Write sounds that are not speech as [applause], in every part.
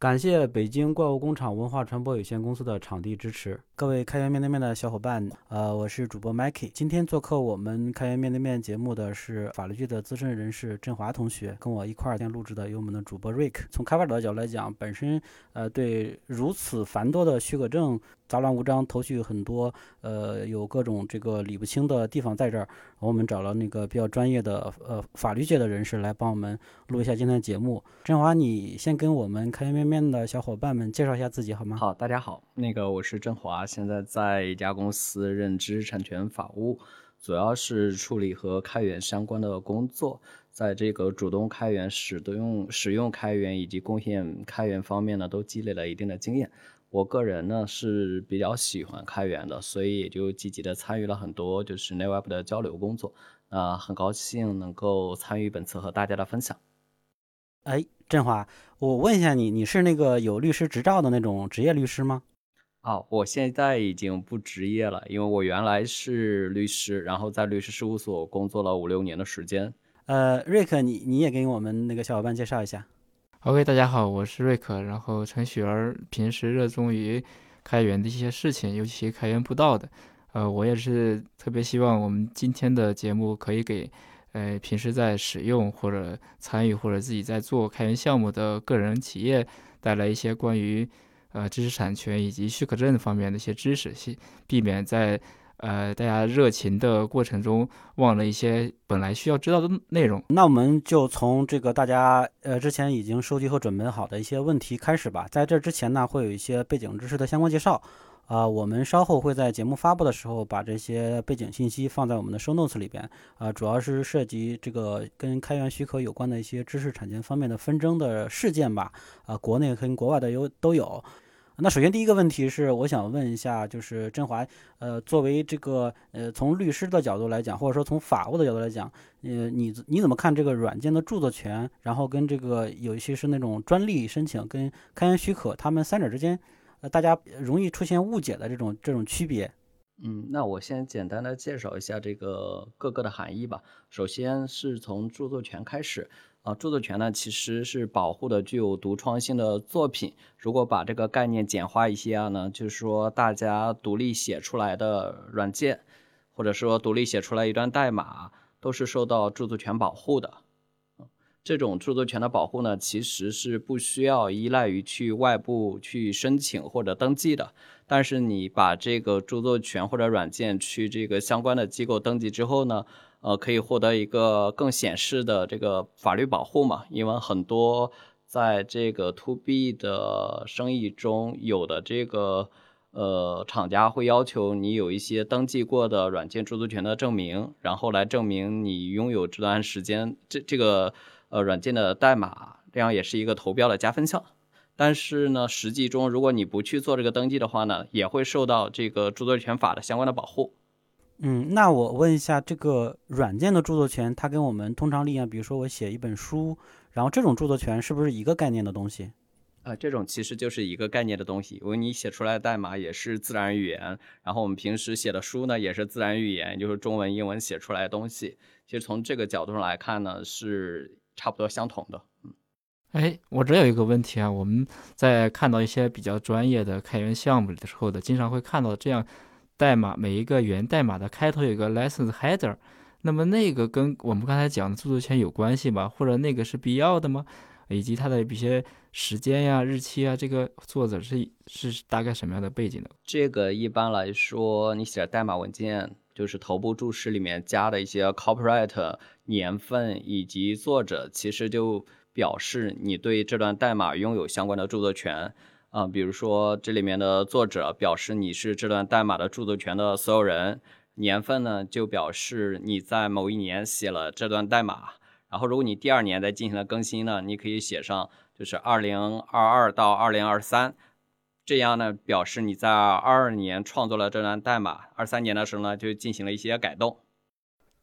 感谢北京怪物工厂文化传播有限公司的场地支持。各位开源面对面的小伙伴，呃，我是主播 Mikey。今天做客我们开源面对面节目的是法律剧的资深人士振华同学，跟我一块儿天录制的有我们的主播 Rick。从开发者的角度来讲，本身呃对如此繁多的许可证。杂乱无章，头绪很多，呃，有各种这个理不清的地方在这儿。我们找了那个比较专业的呃法律界的人士来帮我们录一下今天的节目。振华，你先跟我们开源面面的小伙伴们介绍一下自己好吗？好，大家好，那个我是振华，现在在一家公司任知识产权法务，主要是处理和开源相关的工作，在这个主动开源、使用使用开源以及贡献开源方面呢，都积累了一定的经验。我个人呢是比较喜欢开源的，所以也就积极的参与了很多就是内外部的交流工作。啊，很高兴能够参与本次和大家的分享。哎，振华，我问一下你，你是那个有律师执照的那种职业律师吗？哦，我现在已经不职业了，因为我原来是律师，然后在律师事务所工作了五六年的时间。呃，瑞克，你你也给我们那个小伙伴介绍一下。OK，大家好，我是瑞克。然后程序员平时热衷于开源的一些事情，尤其开源步道的。呃，我也是特别希望我们今天的节目可以给呃平时在使用或者参与或者自己在做开源项目的个人企业带来一些关于呃知识产权以及许可证方面的一些知识，避免在。呃，大家热情的过程中忘了一些本来需要知道的内容。那我们就从这个大家呃之前已经收集和准备好的一些问题开始吧。在这之前呢，会有一些背景知识的相关介绍。啊，我们稍后会在节目发布的时候把这些背景信息放在我们的 show notes 里边。啊，主要是涉及这个跟开源许可有关的一些知识产权方面的纷争的事件吧。啊，国内跟国外的有都有。那首先第一个问题是，我想问一下，就是振华，呃，作为这个呃，从律师的角度来讲，或者说从法务的角度来讲，呃，你你怎么看这个软件的著作权，然后跟这个有一些是那种专利申请跟开源许可，他们三者之间，呃，大家容易出现误解的这种这种区别？嗯，那我先简单的介绍一下这个各个的含义吧。首先是从著作权开始。啊，著作权呢其实是保护的具有独创性的作品。如果把这个概念简化一些啊呢，就是说大家独立写出来的软件，或者说独立写出来一段代码，都是受到著作权保护的。这种著作权的保护呢，其实是不需要依赖于去外部去申请或者登记的。但是你把这个著作权或者软件去这个相关的机构登记之后呢？呃，可以获得一个更显示的这个法律保护嘛？因为很多在这个 to B 的生意中有的这个呃厂家会要求你有一些登记过的软件著作权的证明，然后来证明你拥有这段时间这这个呃软件的代码，这样也是一个投标的加分项。但是呢，实际中如果你不去做这个登记的话呢，也会受到这个著作权法的相关的保护。嗯，那我问一下，这个软件的著作权，它跟我们通常利用，比如说我写一本书，然后这种著作权是不是一个概念的东西？啊，这种其实就是一个概念的东西，因为你写出来的代码也是自然语言，然后我们平时写的书呢也是自然语言，就是中文、英文写出来的东西。其实从这个角度上来看呢，是差不多相同的。嗯，哎，我这有一个问题啊，我们在看到一些比较专业的开源项目的时候的，经常会看到这样。代码每一个源代码的开头有个 license header，那么那个跟我们刚才讲的著作权有关系吗？或者那个是必要的吗？以及它的一些时间呀、日期啊，这个作者是是大概什么样的背景的？这个一般来说，你写代码文件就是头部注释里面加的一些 copyright 年份以及作者，其实就表示你对这段代码拥有相关的著作权。啊，比如说这里面的作者表示你是这段代码的著作权的所有人，年份呢就表示你在某一年写了这段代码，然后如果你第二年再进行了更新呢，你可以写上就是二零二二到二零二三，这样呢表示你在二二年创作了这段代码，二三年的时候呢就进行了一些改动。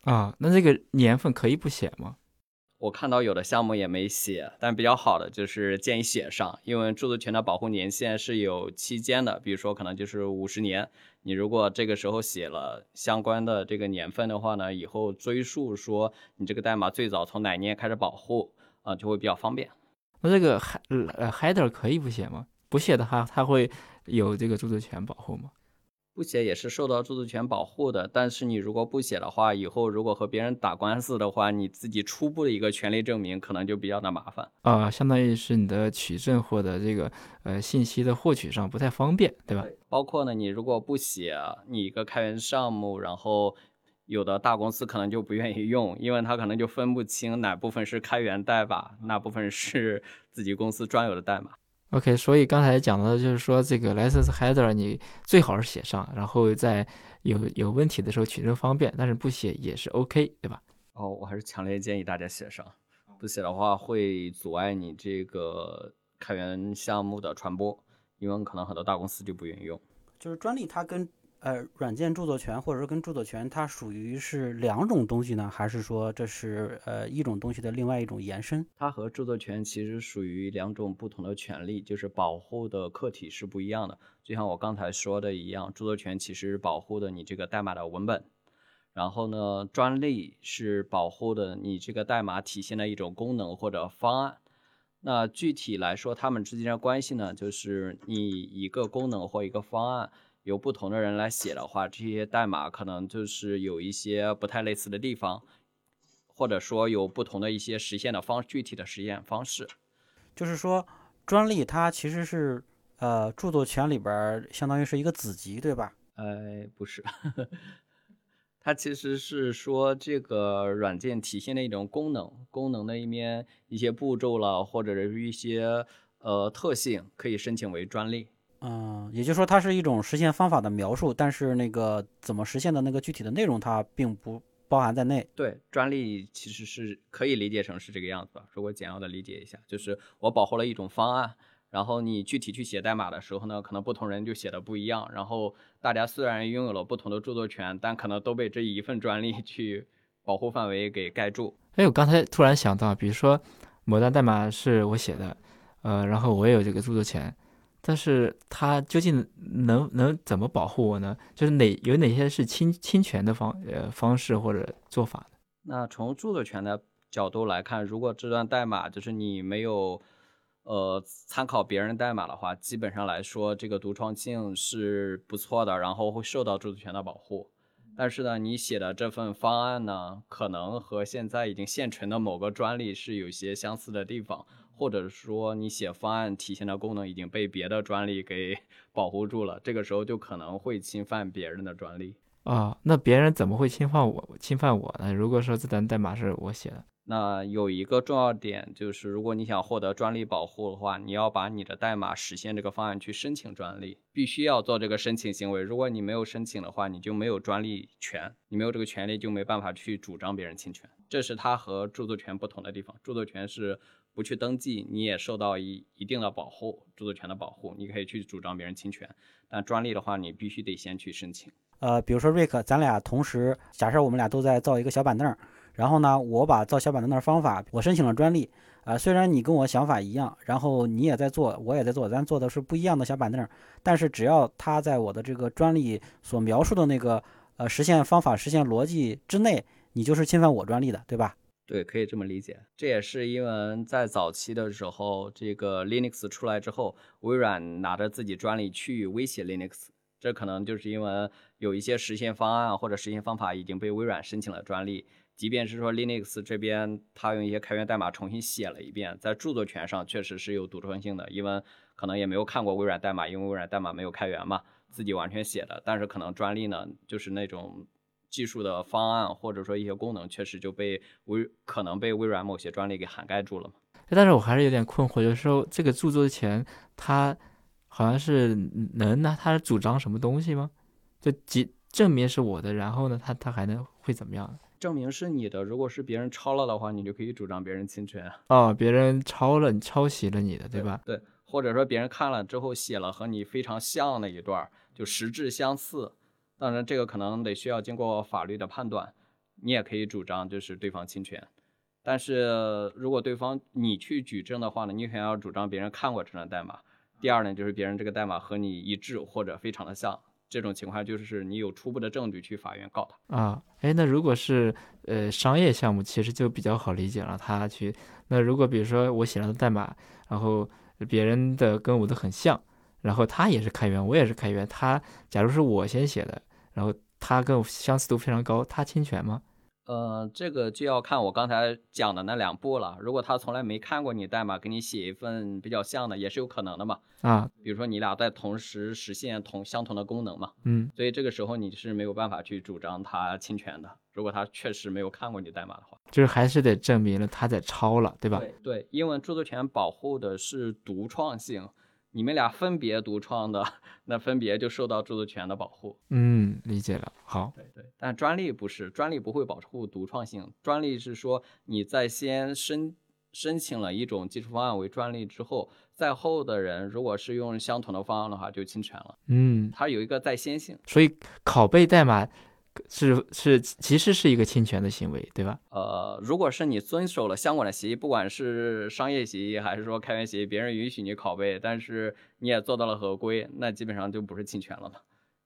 啊，那这个年份可以不写吗？我看到有的项目也没写，但比较好的就是建议写上，因为著作权的保护年限是有期间的，比如说可能就是五十年。你如果这个时候写了相关的这个年份的话呢，以后追溯说你这个代码最早从哪年开始保护啊，就会比较方便。那这个 he 呃 header 可以不写吗？不写的话，它会有这个著作权保护吗？不写也是受到著作权保护的，但是你如果不写的话，以后如果和别人打官司的话，你自己初步的一个权利证明可能就比较的麻烦。啊，相当于是你的取证或者这个呃信息的获取上不太方便，对吧？包括呢，你如果不写你一个开源项目，然后有的大公司可能就不愿意用，因为他可能就分不清哪部分是开源代码，哪部分是自己公司专有的代码。OK，所以刚才讲的就是说，这个 license header 你最好是写上，然后在有有问题的时候取证方便，但是不写也是 OK，对吧？哦，我还是强烈建议大家写上，不写的话会阻碍你这个开源项目的传播，因为可能很多大公司就不愿意用。就是专利它跟呃软件著作权或者说跟著作权它属于是两种东西呢，还是说这是呃一种东西的另外一种延伸？它和著作权其实属于两种不同的权利，就是保护的客体是不一样的。就像我刚才说的一样，著作权其实保护的你这个代码的文本，然后呢，专利是保护的你这个代码体现的一种功能或者方案。那具体来说，它们之间的关系呢，就是你一个功能或一个方案由不同的人来写的话，这些代码可能就是有一些不太类似的地方，或者说有不同的一些实现的方具体的实现方式。就是说，专利它其实是呃著作权里边相当于是一个子集，对吧？哎，不是，[laughs] 它其实是说这个软件体现的一种功能，功能的一面一些步骤了，或者是一些呃特性，可以申请为专利。嗯，也就是说它是一种实现方法的描述，但是那个怎么实现的那个具体的内容它并不包含在内。对，专利其实是可以理解成是这个样子吧。如果简要的理解一下，就是我保护了一种方案，然后你具体去写代码的时候呢，可能不同人就写的不一样。然后大家虽然拥有了不同的著作权，但可能都被这一份专利 [laughs] 去保护范围给盖住。哎，我刚才突然想到，比如说某段代码是我写的，呃，然后我也有这个著作权，但是它究竟能能怎么保护我呢？就是哪有哪些是侵侵权的方呃方式或者做法呢？那从著作权的角度来看，如果这段代码就是你没有呃参考别人代码的话，基本上来说这个独创性是不错的，然后会受到著作权的保护。但是呢，你写的这份方案呢，可能和现在已经现成的某个专利是有些相似的地方，或者说你写方案体现的功能已经被别的专利给 [laughs] 保护住了，这个时候就可能会侵犯别人的专利。啊，那别人怎么会侵犯我侵犯我呢？如果说这段代码是我写的，那有一个重要点就是，如果你想获得专利保护的话，你要把你的代码实现这个方案去申请专利，必须要做这个申请行为。如果你没有申请的话，你就没有专利权，你没有这个权利就没办法去主张别人侵权。这是它和著作权不同的地方。著作权是不去登记，你也受到一一定的保护，著作权的保护，你可以去主张别人侵权。但专利的话，你必须得先去申请。呃，比如说瑞克，咱俩同时，假设我们俩都在造一个小板凳，然后呢，我把造小板凳的方法，我申请了专利，啊、虽然你跟我想法一样，然后你也在做，我也在做，咱做的是不一样的小板凳，但是只要它在我的这个专利所描述的那个呃实现方法、实现逻辑之内，你就是侵犯我专利的，对吧？对，可以这么理解。这也是因为在早期的时候，这个 Linux 出来之后，微软拿着自己专利去威胁 Linux，这可能就是因为有一些实现方案或者实现方法已经被微软申请了专利。即便是说 Linux 这边它用一些开源代码重新写了一遍，在著作权上确实是有独创性的，因为可能也没有看过微软代码，因为微软代码没有开源嘛，自己完全写的。但是可能专利呢，就是那种技术的方案或者说一些功能，确实就被微可能被微软某些专利给涵盖住了嘛。但是我还是有点困惑，就是说这个著作权它好像是能拿它主张什么东西吗？就即证明是我的，然后呢，它它还能会怎么样？证明是你的，如果是别人抄了的话，你就可以主张别人侵权。哦，别人抄了抄袭了你的，对吧？对，或者说别人看了之后写了和你非常像的一段，就实质相似。当然，这个可能得需要经过法律的判断，你也可以主张就是对方侵权。但是如果对方你去举证的话呢，你可能要主张别人看过这段代码。第二呢，就是别人这个代码和你一致或者非常的像，这种情况就是你有初步的证据去法院告他啊。哎，那如果是呃商业项目，其实就比较好理解了。他去那如果比如说我写了代码，然后别人的跟我的很像，然后他也是开源，我也是开源，他假如是我先写的，然后他跟我相似度非常高，他侵权吗？呃，这个就要看我刚才讲的那两步了。如果他从来没看过你代码，给你写一份比较像的，也是有可能的嘛。啊，比如说你俩在同时实现同相同的功能嘛。嗯，所以这个时候你是没有办法去主张他侵权的。如果他确实没有看过你代码的话，就是还是得证明了他在抄了，对吧？对对，因为著作权保护的是独创性。你们俩分别独创的，[laughs] 那分别就受到著作权的保护。嗯，理解了。好，对对，但专利不是，专利不会保护独创性。专利是说你在先申申请了一种技术方案为专利之后，在后的人如果是用相同的方案的话，就侵权了。嗯，它有一个在先性。所以拷贝代码。是是，其实是一个侵权的行为，对吧？呃，如果是你遵守了相关的协议，不管是商业协议还是说开源协议，别人允许你拷贝，但是你也做到了合规，那基本上就不是侵权了嘛。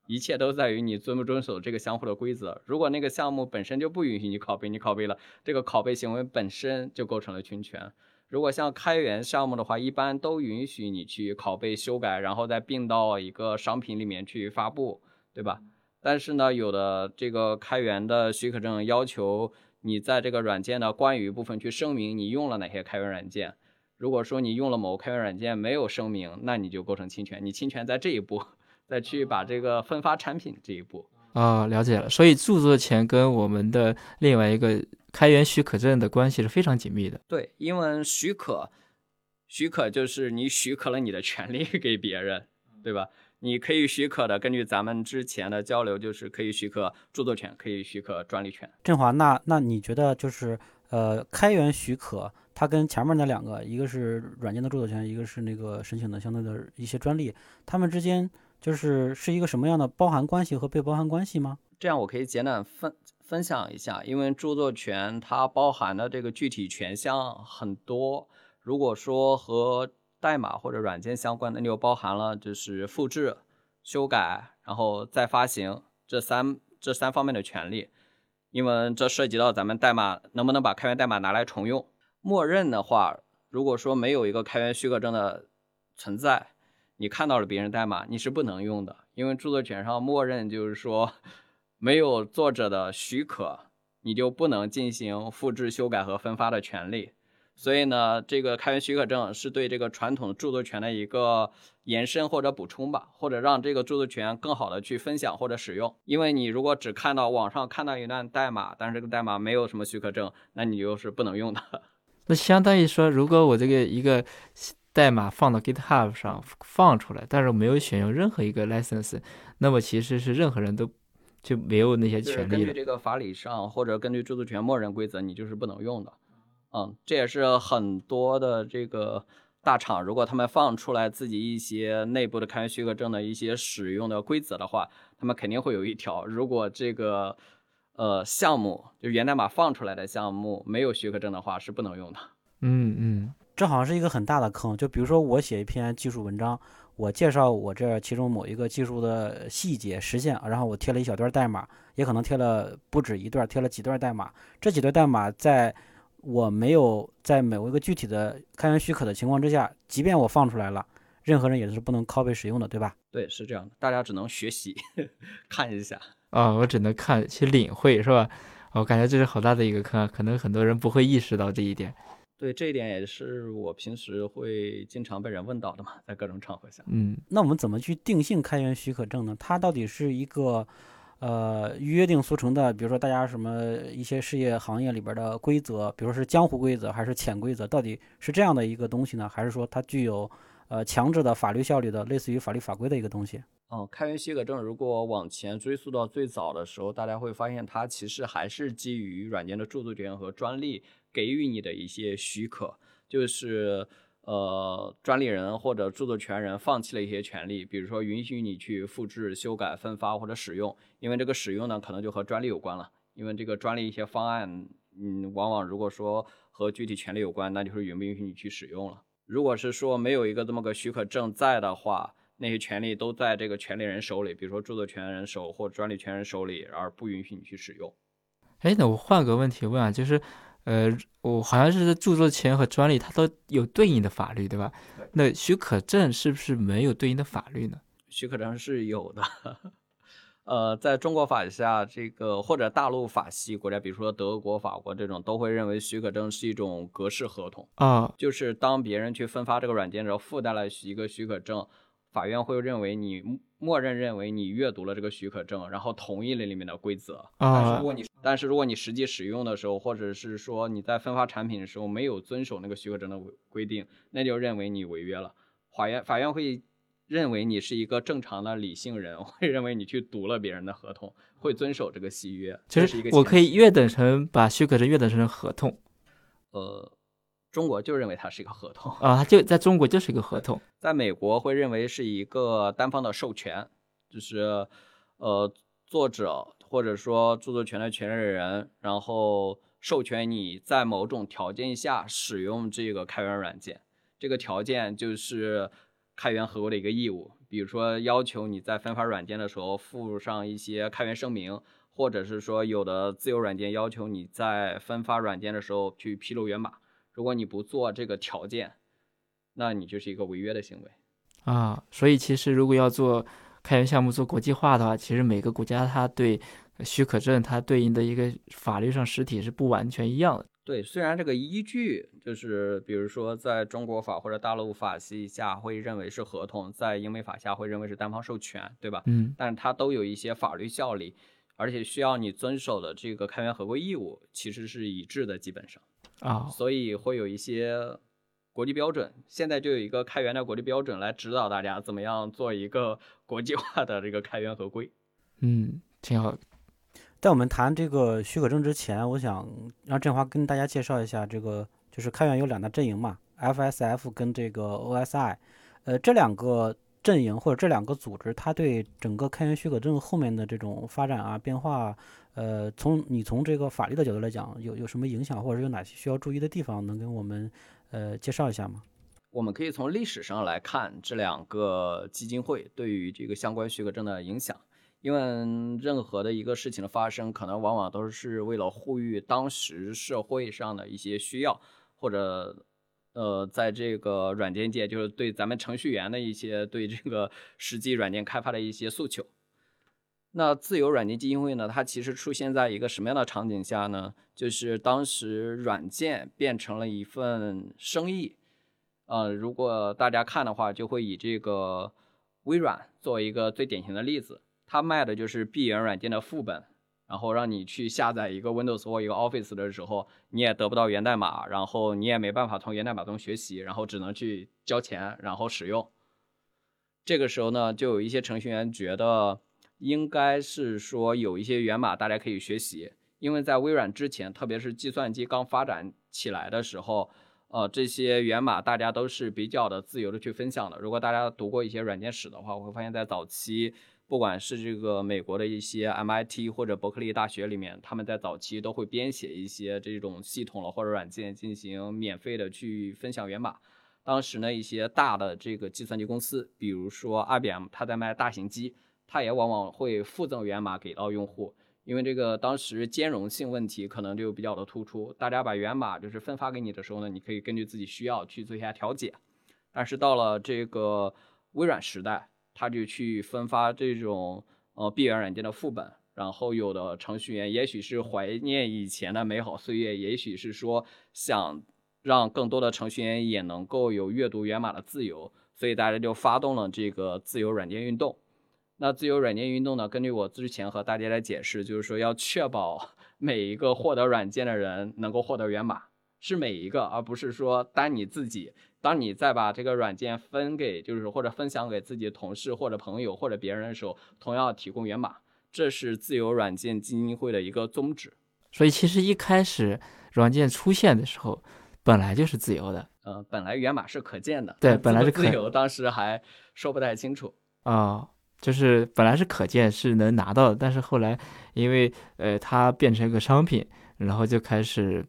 一切都在于你遵不遵守这个相互的规则。如果那个项目本身就不允许你拷贝，你拷贝了，这个拷贝行为本身就构成了侵权。如果像开源项目的话，一般都允许你去拷贝、修改，然后再并到一个商品里面去发布，对吧？但是呢，有的这个开源的许可证要求你在这个软件的关于部分去声明你用了哪些开源软件。如果说你用了某个开源软件没有声明，那你就构成侵权。你侵权在这一步，再去把这个分发产品这一步。啊，了解了。所以著作权跟我们的另外一个开源许可证的关系是非常紧密的。对，因为许可，许可就是你许可了你的权利 [laughs] 给别人，对吧？你可以许可的，根据咱们之前的交流，就是可以许可著作权，可以许可专利权。振华，那那你觉得就是呃，开源许可它跟前面那两个，一个是软件的著作权，一个是那个申请的相对的一些专利，它们之间就是是一个什么样的包含关系和被包含关系吗？这样我可以简短分分享一下，因为著作权它包含的这个具体权项很多，如果说和代码或者软件相关的，你就包含了就是复制、修改，然后再发行这三这三方面的权利，因为这涉及到咱们代码能不能把开源代码拿来重用。默认的话，如果说没有一个开源许可证的存在，你看到了别人代码，你是不能用的，因为著作权上默认就是说，没有作者的许可，你就不能进行复制、修改和分发的权利。所以呢，这个开源许可证是对这个传统著作权的一个延伸或者补充吧，或者让这个著作权更好的去分享或者使用。因为你如果只看到网上看到一段代码，但是这个代码没有什么许可证，那你就是不能用的。[laughs] 那相当于说，如果我这个一个代码放到 GitHub 上放出来，但是我没有选用任何一个 license，那么其实是任何人都就没有那些权利了。根据这个法理上，或者根据著作权默认规则，你就是不能用的。嗯，这也是很多的这个大厂，如果他们放出来自己一些内部的开源许可证的一些使用的规则的话，他们肯定会有一条，如果这个呃项目就源代码放出来的项目没有许可证的话，是不能用的。嗯嗯，这好像是一个很大的坑。就比如说我写一篇技术文章，我介绍我这其中某一个技术的细节实现，然后我贴了一小段代码，也可能贴了不止一段，贴了几段代码，这几段代码在。我没有在某一个具体的开源许可的情况之下，即便我放出来了，任何人也是不能 copy 使用的，对吧？对，是这样的，大家只能学习 [laughs] 看一下啊，我只能看去领会，是吧？我感觉这是好大的一个坑，可能很多人不会意识到这一点。对，这一点也是我平时会经常被人问到的嘛，在各种场合下。嗯，那我们怎么去定性开源许可证呢？它到底是一个？呃，约定俗成的，比如说大家什么一些事业行业里边的规则，比如是江湖规则还是潜规则，到底是这样的一个东西呢，还是说它具有呃强制的法律效力的，类似于法律法规的一个东西？哦，开源许可证如果往前追溯到最早的时候，大家会发现它其实还是基于软件的著作权和专利给予你的一些许可，就是。呃，专利人或者著作权人放弃了一些权利，比如说允许你去复制、修改、分发或者使用，因为这个使用呢，可能就和专利有关了。因为这个专利一些方案，嗯，往往如果说和具体权利有关，那就是允不允许你去使用了。如果是说没有一个这么个许可证在的话，那些权利都在这个权利人手里，比如说著作权人手或专利权人手里，而不允许你去使用。哎，那我换个问题问啊，就是，呃，我好像是著作权和专利它都有对应的法律，对吧？那许可证是不是没有对应的法律呢？许可证是有的。[laughs] 呃，在中国法下，这个或者大陆法系国家，比如说德国、法国这种，都会认为许可证是一种格式合同啊，就是当别人去分发这个软件的时候，附带了一个许可证，法院会认为你默认认为你阅读了这个许可证，然后同意了里面的规则啊。但是如果你但是如果你实际使用的时候，或者是说你在分发产品的时候没有遵守那个许可证的规定，那就认为你违约了，法院法院会。认为你是一个正常的理性人，[laughs] 会认为你去读了别人的合同，会遵守这个契约。就是一个我可以约等成把许可证约等成合同。呃，中国就认为它是一个合同啊，它就在中国就是一个合同。在美国会认为是一个单方的授权，就是呃作者或者说著作权的权利人，然后授权你在某种条件下使用这个开源软件，这个条件就是。开源合规的一个义务，比如说要求你在分发软件的时候附上一些开源声明，或者是说有的自由软件要求你在分发软件的时候去披露源码，如果你不做这个条件，那你就是一个违约的行为啊。所以其实如果要做开源项目做国际化的话，其实每个国家它对许可证它对应的一个法律上实体是不完全一样的。对，虽然这个依据就是，比如说在中国法或者大陆法系下会认为是合同，在英美法下会认为是单方授权，对吧？嗯，但是它都有一些法律效力，而且需要你遵守的这个开源合规义务其实是一致的，基本上啊，所以会有一些国际标准。现在就有一个开源的国际标准来指导大家怎么样做一个国际化的这个开源合规。嗯，挺好。在我们谈这个许可证之前，我想让振华跟大家介绍一下这个，就是开源有两大阵营嘛，FSF 跟这个 OSI，呃，这两个阵营或者这两个组织，它对整个开源许可证后面的这种发展啊变化，呃，从你从这个法律的角度来讲，有有什么影响，或者有哪些需要注意的地方，能跟我们呃介绍一下吗？我们可以从历史上来看这两个基金会对于这个相关许可证的影响。因为任何的一个事情的发生，可能往往都是为了呼吁当时社会上的一些需要，或者，呃，在这个软件界，就是对咱们程序员的一些对这个实际软件开发的一些诉求。那自由软件基金会呢，它其实出现在一个什么样的场景下呢？就是当时软件变成了一份生意。呃，如果大家看的话，就会以这个微软作为一个最典型的例子。它卖的就是闭源软件的副本，然后让你去下载一个 Windows 或一个 Office 的时候，你也得不到源代码，然后你也没办法从源代码中学习，然后只能去交钱，然后使用。这个时候呢，就有一些程序员觉得，应该是说有一些源码大家可以学习，因为在微软之前，特别是计算机刚发展起来的时候，呃，这些源码大家都是比较的自由的去分享的。如果大家读过一些软件史的话，我会发现，在早期。不管是这个美国的一些 MIT 或者伯克利大学里面，他们在早期都会编写一些这种系统了或者软件进行免费的去分享源码。当时呢，一些大的这个计算机公司，比如说 IBM，它在卖大型机，它也往往会附赠源码给到用户，因为这个当时兼容性问题可能就比较的突出。大家把源码就是分发给你的时候呢，你可以根据自己需要去做一下调节。但是到了这个微软时代。他就去分发这种呃闭源软件的副本，然后有的程序员也许是怀念以前的美好岁月，也许是说想让更多的程序员也能够有阅读源码的自由，所以大家就发动了这个自由软件运动。那自由软件运动呢，根据我之前和大家的解释，就是说要确保 [laughs] 每一个获得软件的人能够获得源码，是每一个，而不是说单你自己。当你再把这个软件分给，就是或者分享给自己的同事或者朋友或者别人的时候，同样提供源码，这是自由软件基金会的一个宗旨。所以其实一开始软件出现的时候，本来就是自由的。呃，本来源码是可见的。对，本来是自由，当时还说不太清楚。啊，就是本来是可见，是能拿到的，但是后来因为呃它变成一个商品，然后就开始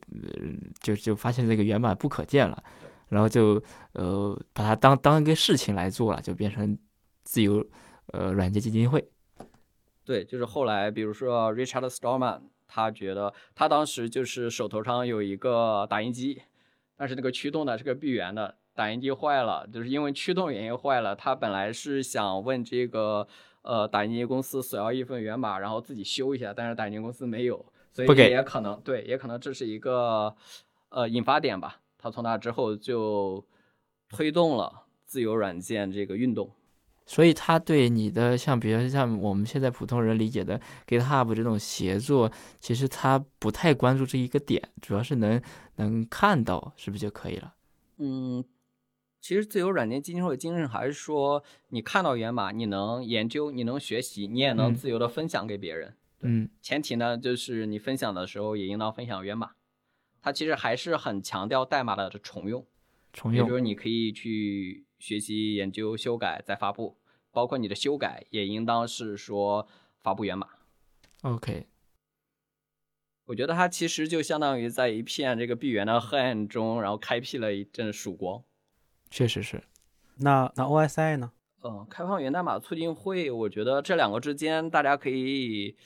就就发现这个源码不可见了。然后就呃把它当当一个事情来做了，就变成自由呃软件基金会。对，就是后来比如说 Richard Stallman，他觉得他当时就是手头上有一个打印机，但是那个驱动呢是个闭源的，打印机坏了，就是因为驱动原因坏了。他本来是想问这个呃打印机公司索要一份源码，然后自己修一下，但是打印机公司没有，所以也可能对，也可能这是一个呃引发点吧。他从那之后就推动了自由软件这个运动。所以他对你的像，比如像我们现在普通人理解的 GitHub 这种协作，其实他不太关注这一个点，主要是能能看到，是不是就可以了？嗯，其实自由软件基金会的精神还是说，你看到源码，你能研究，你能学习，你也能嗯自由的分享给别人。嗯前提呢，就是你分享的时候也应当分享源码。它其实还是很强调代码的重用，重用也就是你可以去学习、研究、修改再发布，包括你的修改也应当是说发布源码。OK，我觉得它其实就相当于在一片这个闭源的黑暗中，然后开辟了一阵曙光。确实是。那那 OSI 呢？呃，开放源代码促进会，我觉得这两个之间大家可以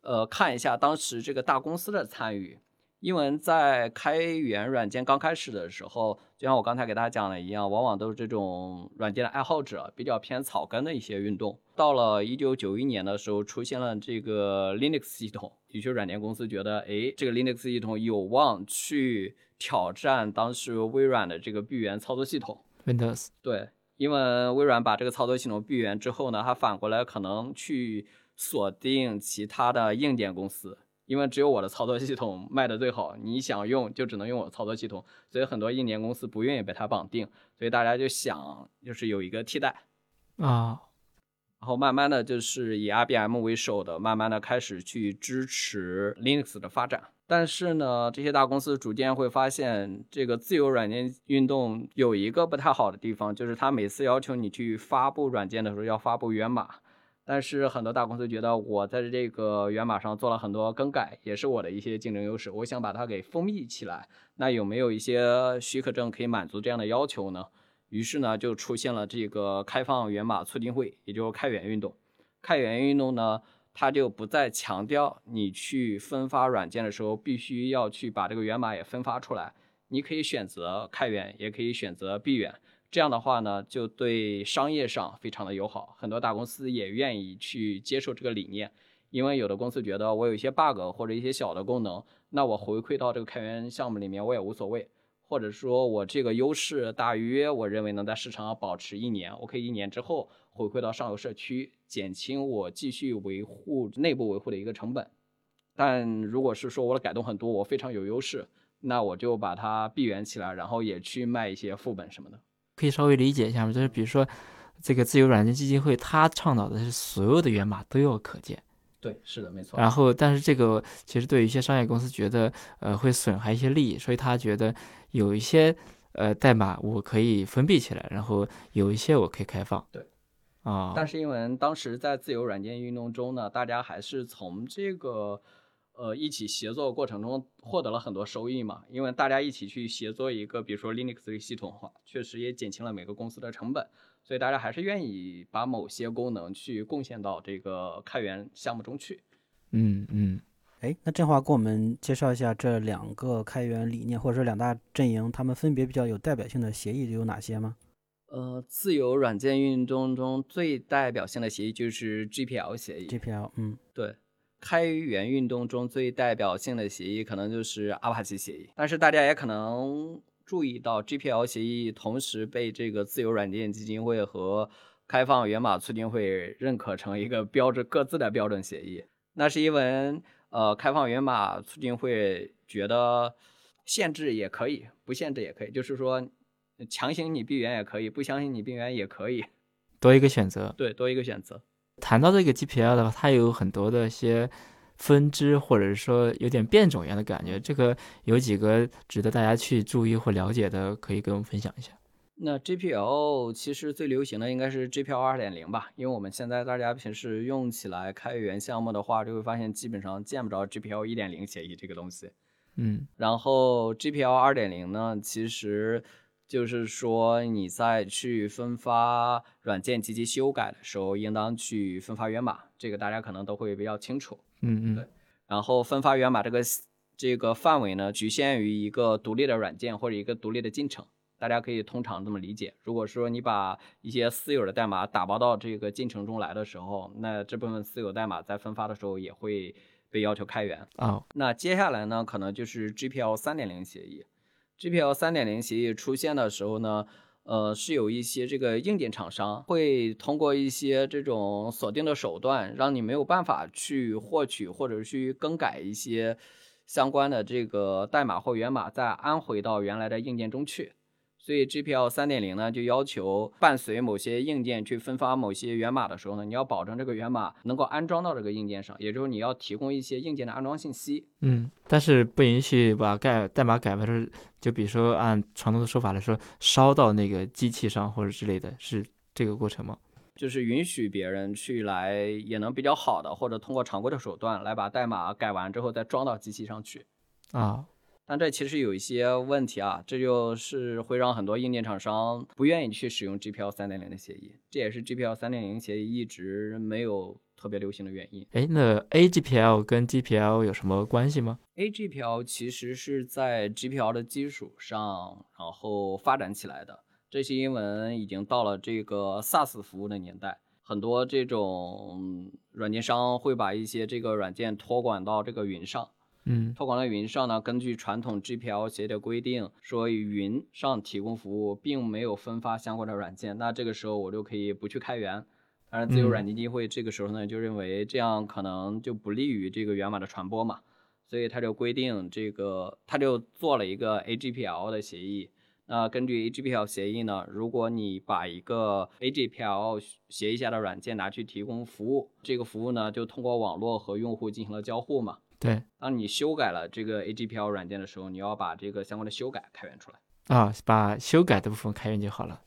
呃看一下当时这个大公司的参与。因为在开源软件刚开始的时候，就像我刚才给大家讲的一样，往往都是这种软件的爱好者比较偏草根的一些运动。到了一九九一年的时候，出现了这个 Linux 系统，有些软件公司觉得，哎，这个 Linux 系统有望去挑战当时微软的这个闭源操作系统。Windows 对，因为微软把这个操作系统闭源之后呢，它反过来可能去锁定其他的硬件公司，因为只有我的操作系统卖的最好，你想用就只能用我的操作系统，所以很多硬件公司不愿意被它绑定，所以大家就想就是有一个替代，啊，然后慢慢的就是以 IBM 为首的，慢慢的开始去支持 Linux 的发展。但是呢，这些大公司逐渐会发现，这个自由软件运动有一个不太好的地方，就是它每次要求你去发布软件的时候要发布源码。但是很多大公司觉得我在这个源码上做了很多更改，也是我的一些竞争优势，我想把它给封闭起来。那有没有一些许可证可以满足这样的要求呢？于是呢，就出现了这个开放源码促进会，也就是开源运动。开源运动呢，它就不再强调你去分发软件的时候必须要去把这个源码也分发出来，你可以选择开源，也可以选择闭源。这样的话呢，就对商业上非常的友好，很多大公司也愿意去接受这个理念，因为有的公司觉得我有一些 bug 或者一些小的功能，那我回馈到这个开源项目里面我也无所谓，或者说我这个优势大约我认为能在市场上保持一年，我可以一年之后回馈到上游社区，减轻我继续维护内部维护的一个成本。但如果是说我的改动很多，我非常有优势，那我就把它闭源起来，然后也去卖一些副本什么的。可以稍微理解一下吗？就是比如说，这个自由软件基金会，它倡导的是所有的源码都要可见。对，是的，没错。然后，但是这个其实对于一些商业公司觉得，呃，会损害一些利益，所以他觉得有一些呃代码我可以封闭起来，然后有一些我可以开放。对，啊，但是因为当时在自由软件运动中呢，大家还是从这个呃一起协作过程中获得了很多收益嘛。因为大家一起去协作一个，比如说 Linux 这个系统的话，确实也减轻了每个公司的成本，所以大家还是愿意把某些功能去贡献到这个开源项目中去。嗯嗯，哎，那振华给我们介绍一下这两个开源理念，或者说两大阵营，他们分别比较有代表性的协议有哪些吗？呃，自由软件运动中最代表性的协议就是 GPL 协议。GPL，嗯，对，开源运动中最代表性的协议可能就是阿帕奇协议，但是大家也可能注意到，GPL 协议同时被这个自由软件基金会和开放源码促进会认可成一个标志各自的标准协议。那是因为呃，开放源码促进会觉得限制也可以，不限制也可以，就是说强行你闭源也可以，不相信你闭源也可以，[laughs] 多一个选择。对，多一个选择。谈到这个 GPL 的话，它有很多的一些分支，或者是说有点变种一样的感觉。这个有几个值得大家去注意或了解的，可以跟我们分享一下。那 GPL 其实最流行的应该是 GPL 二点零吧，因为我们现在大家平时用起来开源项目的话，就会发现基本上见不着 GPL 一点零协议这个东西。嗯然后 GPL 二点零呢，其实就是说你在去分发软件及其修改的时候，应当去分发源码，这个大家可能都会比较清楚。嗯嗯，对然后分发源码这个这个范围呢，局限于一个独立的软件或者一个独立的进程，大家可以通常这么理解。如果说你把一些私有的代码打包到这个进程中来的时候，那这部分私有代码在分发的时候也会被要求开源。啊，那接下来呢，可能就是 GPL 三点零协议。GPL 三点零协议出现的时候呢，呃，是有一些这个硬件厂商会通过一些这种锁定的手段，让你没有办法去获取或者去更改一些相关的这个代码或源码，再安回到原来的硬件中去。所以 GPL 三点零呢，就要求伴随某些硬件去分发某些源码的时候呢，你要保证这个源码能够安装到这个硬件上，也就是你要提供一些硬件的安装信息。嗯，但是不允许把改代码改完是，就比如说按传统的说法来说，烧到那个机器上或者之类的，是这个过程吗？就是允许别人去来，也能比较好的，或者通过常规的手段来把代码改完之后再装到机器上去。啊，但这其实有一些问题啊，这就是会让很多硬件厂商不愿意去使用 GPL 三点零的协议，这也是 GPL 三点零协议一直没有特别流行的原因。哎，那 AGPL 跟 GPL 有什么关系吗？AGPL 其实是在 GPL 的基础上，然后发展起来的。这些英文已经到了这个 SaaS 服务的年代，很多这种软件商会把一些这个软件托管到这个云上。嗯托管到云上呢，根据传统 GPL 协议的规定，说云上提供服务并没有分发相关的软件，那这个时候我就可以不去开源。当然，自由嗯软件基金会这个时候呢就认为这样可能就不利于这个源码的传播嘛，所以他就规定这个，他就做了一个 AGPL 的协议。那根据 AGPL 协议呢，如果你把一个 AGPL 协议下的软件拿去提供服务，这个服务呢就通过网络和用户进行了交互嘛。对当你修改了这个 AGPL 软件的时候，你要把这个相关的修改开源出来。啊，把修改的部分开源就好了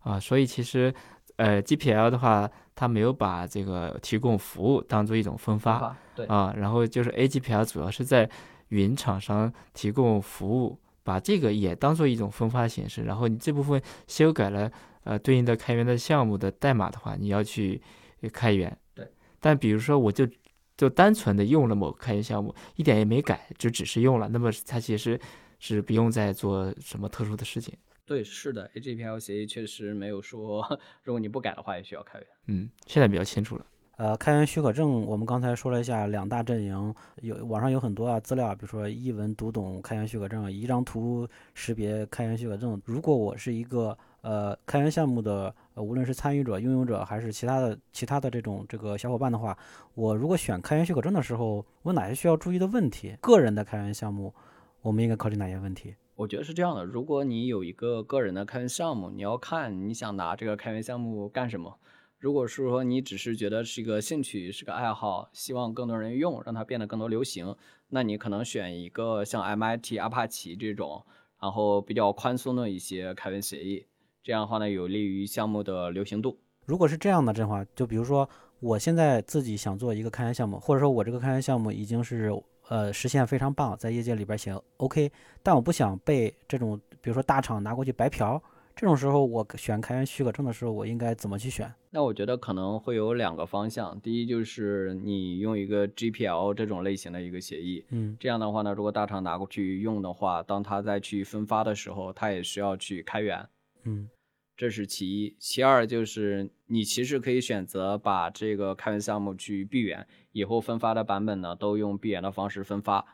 啊。所以其实呃 GPL 的话，它没有把这个提供服务当做一种分发对啊，然后就是 AGPL 主要是在云厂商提供服务，把这个也当做一种分发形式，然后你这部分修改了呃对应的开源的项目的代码的话，你要去呃开源。对，但比如说我就就单纯的用了某个开源项目，一点也没改，就只是用了，那么它其实是不用再做什么特殊的事情。对，是的，AGPL 协议确实没有说，如果你不改的话，也需要开源。嗯，现在比较清楚了。呃，开源许可证，我们刚才说了一下两大阵营，有网上有很多啊资料，比如说一文读懂开源许可证，一张图识别开源许可证。如果我是一个呃开源项目的，呃无论是参与者、拥有者还是其他的其他的这种这个小伙伴的话，我如果选开源许可证的时候，我哪些需要注意的问题？个人的开源项目，我们应该考虑哪些问题？我觉得是这样的，如果你有一个个人的开源项目，你要看你想拿这个开源项目干什么。如果是说你只是觉得是一个兴趣，是个爱好，希望更多人用，让它变得更多流行，那你可能选一个像 MIT、阿帕奇这种，然后比较宽松的一些开源协议。这样的话呢，有利于项目的流行度。如果是这样的这话，就比如说我现在自己想做一个开源项目，或者说我这个开源项目已经是呃实现非常棒，在业界里边写 OK，但我不想被这种比如说大厂拿过去白嫖，这种时候我选开源许可证的时候，我应该怎么去选？那我觉得可能会有两个方向，第一就是你用一个 GPL 这种类型的一个协议，嗯这样的话呢，如果大厂拿过去用的话，当他再去分发的时候，他也需要去开源，嗯这是其一。其二就是你其实可以选择把这个开源项目去闭源，以后分发的版本呢都用闭源的方式分发，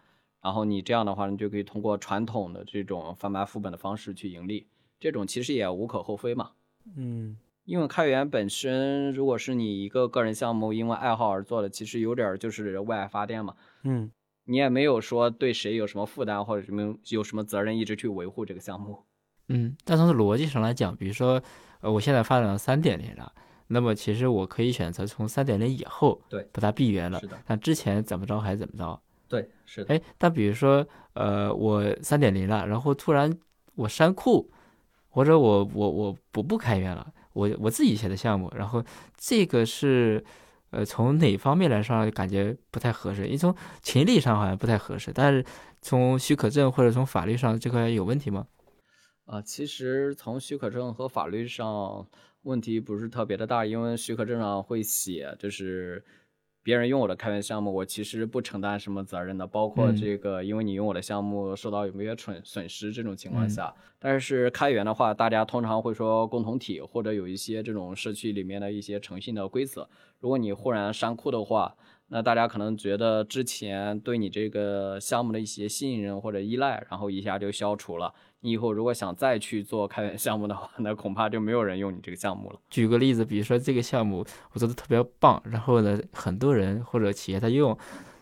然后你这样的话，你就可以通过传统的这种贩卖副本的方式去盈利，这种其实也无可厚非嘛。嗯因为开源本身，如果是你一个个人项目因为爱好而做的，其实有点儿就是为爱发电嘛。嗯你也没有说对谁有什么负担或者什么有什么责任一直去维护这个项目。嗯，但从逻辑上来讲，比如说，呃，我现在发展到三点零了，那么其实我可以选择从三点零以后对把它闭源了是，的，但之前怎么着还怎么着。对，是的。哎，但比如说，呃，我三点零了，然后突然我删库，或者我我我不不开源了，我我自己写的项目，然后这个是，呃，从哪方面来说感觉不太合适？因为从情理上好像不太合适，但是从许可证或者从法律上这块有问题吗？啊，其实从许可证和法律上问题不是特别的大，因为许可证上会写，就是别人用我的开源项目，我其实不承担什么责任的，包括嗯。这个，因为你用我的项目受到有没有损损失这种情况嗯。下。但是开源的话，大家通常会说共同体或者有一些这种社区里面的一些诚信的规则，如果你忽然删库的话，那大家可能觉得之前对你这个项目的一些信任或者依赖，然后一下就消除了。你以后如果想再去做开源项目的话，[laughs] 那恐怕就没有人用你这个项目了。举个例子，比如说这个项目我做的特别棒，然后呢，很多人或者企业在用，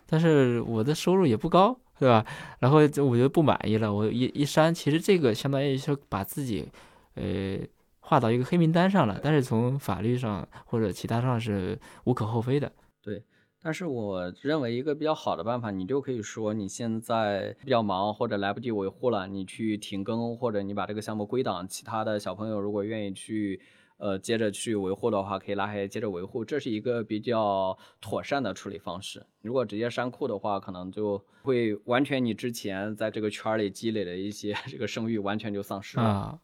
但是我的收入也不高，对吧？然后就我就不满意了，我一一删，其实这个相当于说把自己，呃，划到一个黑名单上了，但是从法律上或者其他上是无可厚非的。但是我认为一个比较好的办法，你就可以说你现在比较忙或者来不及维护了，你去停更或者你把这个项目归档，其他的小朋友如果愿意去，呃，接着去维护的话，可以拉黑接着维护，这是一个比较妥善的处理方式。如果直接删库的话，可能就会完全你之前在这个圈儿里积累的一些这个声誉完全就丧失了。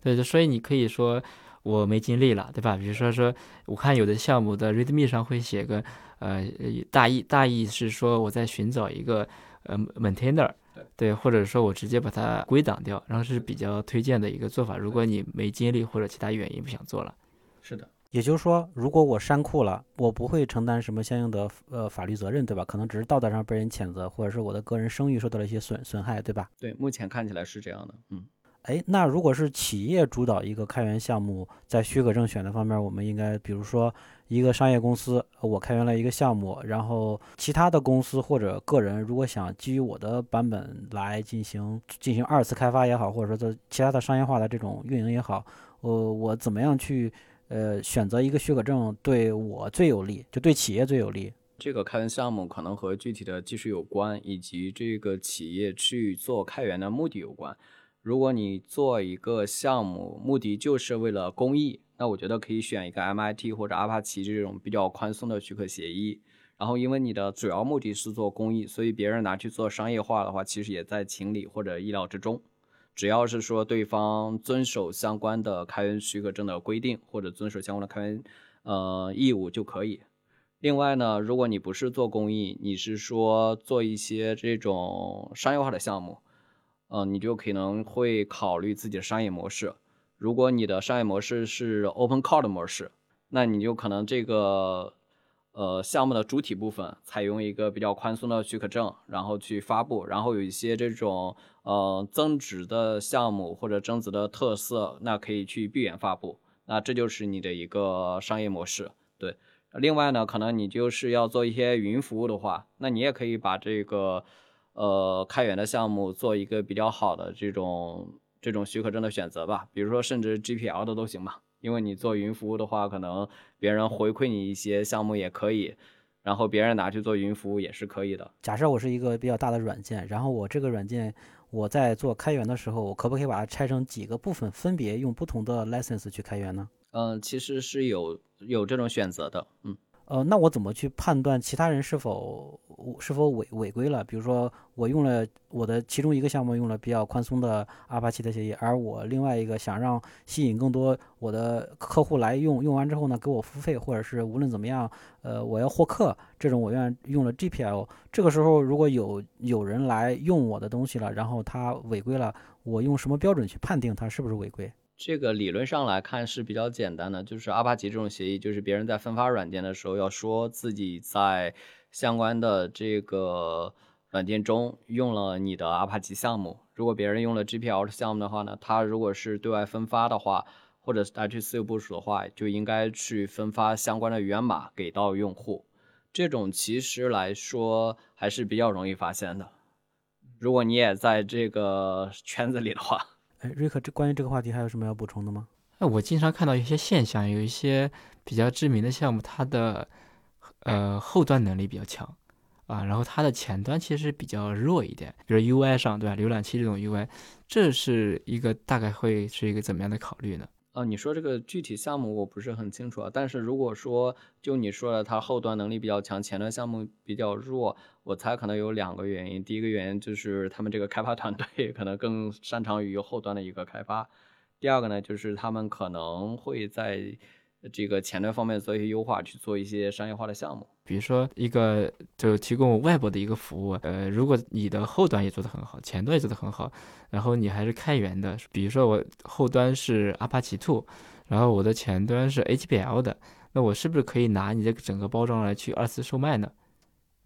对，所以你可以说我没精力了，对吧？比如说说，我看有的项目的 README 上会写个呃大意，大意是说我在寻找一个呃 maintainer，对对，或者说我直接把它归档掉，然后是比较推荐的一个做法。如果你没精力或者其他原因不想做了，是的，也就是说，如果我删库了，我不会承担什么相应的呃法律责任，对吧？可能只是道德上被人谴责，或者是我的个人声誉受到了一些损损害，对吧？对，目前看起来是这样的。嗯。哎，那如果是企业主导一个开源项目，在许可证选择方面，我们应该，比如说一个商业公司，我开源了一个项目，然后其他的公司或者个人如果想基于我的版本来进行进行二次开发也好，或者说做其他的商业化的这种运营也好，呃，我怎么样去呃选择一个许可证对我最有利，就对企业最有利？这个开源项目可能和具体的技术有关，以及这个企业去做开源的目的有关。如果你做一个项目，目的就是为了公益，那我觉得可以选一个 MIT 或者阿帕奇这种比较宽松的许可协议。然后，因为你的主要目的是做公益，所以别人拿去做商业化的话，其实也在情理或者意料之中。只要是说对方遵守相关的开源许可证的规定，或者遵守相关的开源呃义务就可以。另外呢，如果你不是做公益，你是说做一些这种商业化的项目，嗯、你就可能会考虑自己的商业模式。如果你的商业模式是 open code 模式，那你就可能这个呃项目的主体部分采用一个比较宽松的许可证，然后去发布，然后有一些这种呃增值的项目或者增值的特色，那可以去闭源发布。那这就是你的一个商业模式，对。另外呢，可能你就是要做一些云服务的话，那你也可以把这个呃开源的项目做一个比较好的这种这种许可证的选择吧，比如说甚至 GPL 的都行吧，因为你做云服务的话，可能别人回馈你一些项目也可以，然后别人拿去做云服务也是可以的。假设我是一个比较大的软件，然后我这个软件我在做开源的时候，我可不可以把它拆成几个部分，分别用不同的 license 去开源呢？嗯、其实是有有这种选择的，嗯。呃，那我怎么去判断其他人是否是否违违规了？比如说，我用了我的其中一个项目用了比较宽松的阿帕奇的协议，而我另外一个想让吸引更多我的客户来用，用完之后呢给我付费，或者是无论怎么样，呃，我要获客，这种我愿用了 GPL。这个时候如果有有人来用我的东西了，然后他违规了，我用什么标准去判定他是不是违规？这个理论上来看是比较简单的，就是阿帕奇这种协议，就是别人在分发软件的时候要说自己在相关的这个软件中用了你的阿帕奇项目。如果别人用了 GPL 的项目的话呢，他如果是对外分发的话，或者是他去私有部署的话，就应该去分发相关的源码给到用户。这种其实来说还是比较容易发现的。如果你也在这个圈子里的话。哎，瑞克，这关于这个话题还有什么要补充的吗？哎我经常看到一些现象，有一些比较知名的项目，它的呃后端能力比较强啊，然后它的前端其实比较弱一点，比如 UI 上对吧？浏览器这种 UI，这是一个大概会是一个怎么样的考虑呢？啊，你说这个具体项目我不是很清楚啊，但是如果说就你说的，它后端能力比较强，前端项目比较弱，我猜可能有两个原因。第一个原因就是他们这个开发团队可能更擅长于后端的一个开发，第二个呢就是他们可能会在这个前端方面做一些优化，去做一些商业化的项目。比如说一个就提供外部的一个服务，呃，如果你的后端也做得很好，前端也做得很好，然后你还是开源的，比如说我后端是 Apache Two，然后我的前端是 HBL 的，那我是不是可以拿你这个整个包装来去二次售卖呢？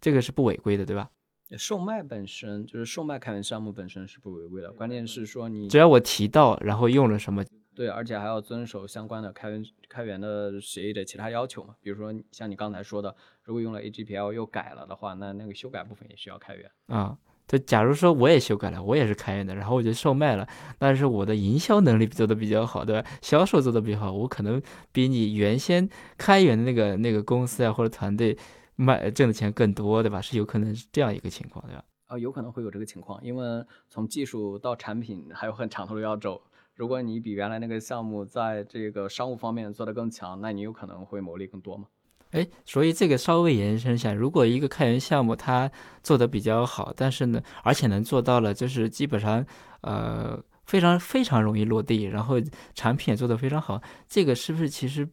这个是不违规的，对吧？售卖本身就是售卖开源项目本身是不违规的，关键是说你只要我提到，然后用了什么。对，而且还要遵守相关的开源开源的协议的其他要求嘛，比如说像你刚才说的，如果用了 AGPL 又改了的话，那那个修改部分也需要开源啊。就假如说我也修改了，我也是开源的，然后我就售卖了，但是我的营销能力做的比较好，对吧？销售做的比较好，我可能比你原先开源的那个那个公司啊或者团队卖挣的钱更多，对吧？是有可能是这样一个情况，对吧？啊，有可能会有这个情况，因为从技术到产品还有很长的路要走。如果你比原来那个项目在这个商务方面做得更强，那你有可能会牟利更多吗？哎，所以这个稍微延伸一下，如果一个开源项目它做得比较好，但是呢，而且能做到了，就是基本上呃非常非常容易落地，然后产品也做得非常好，这个是不是其实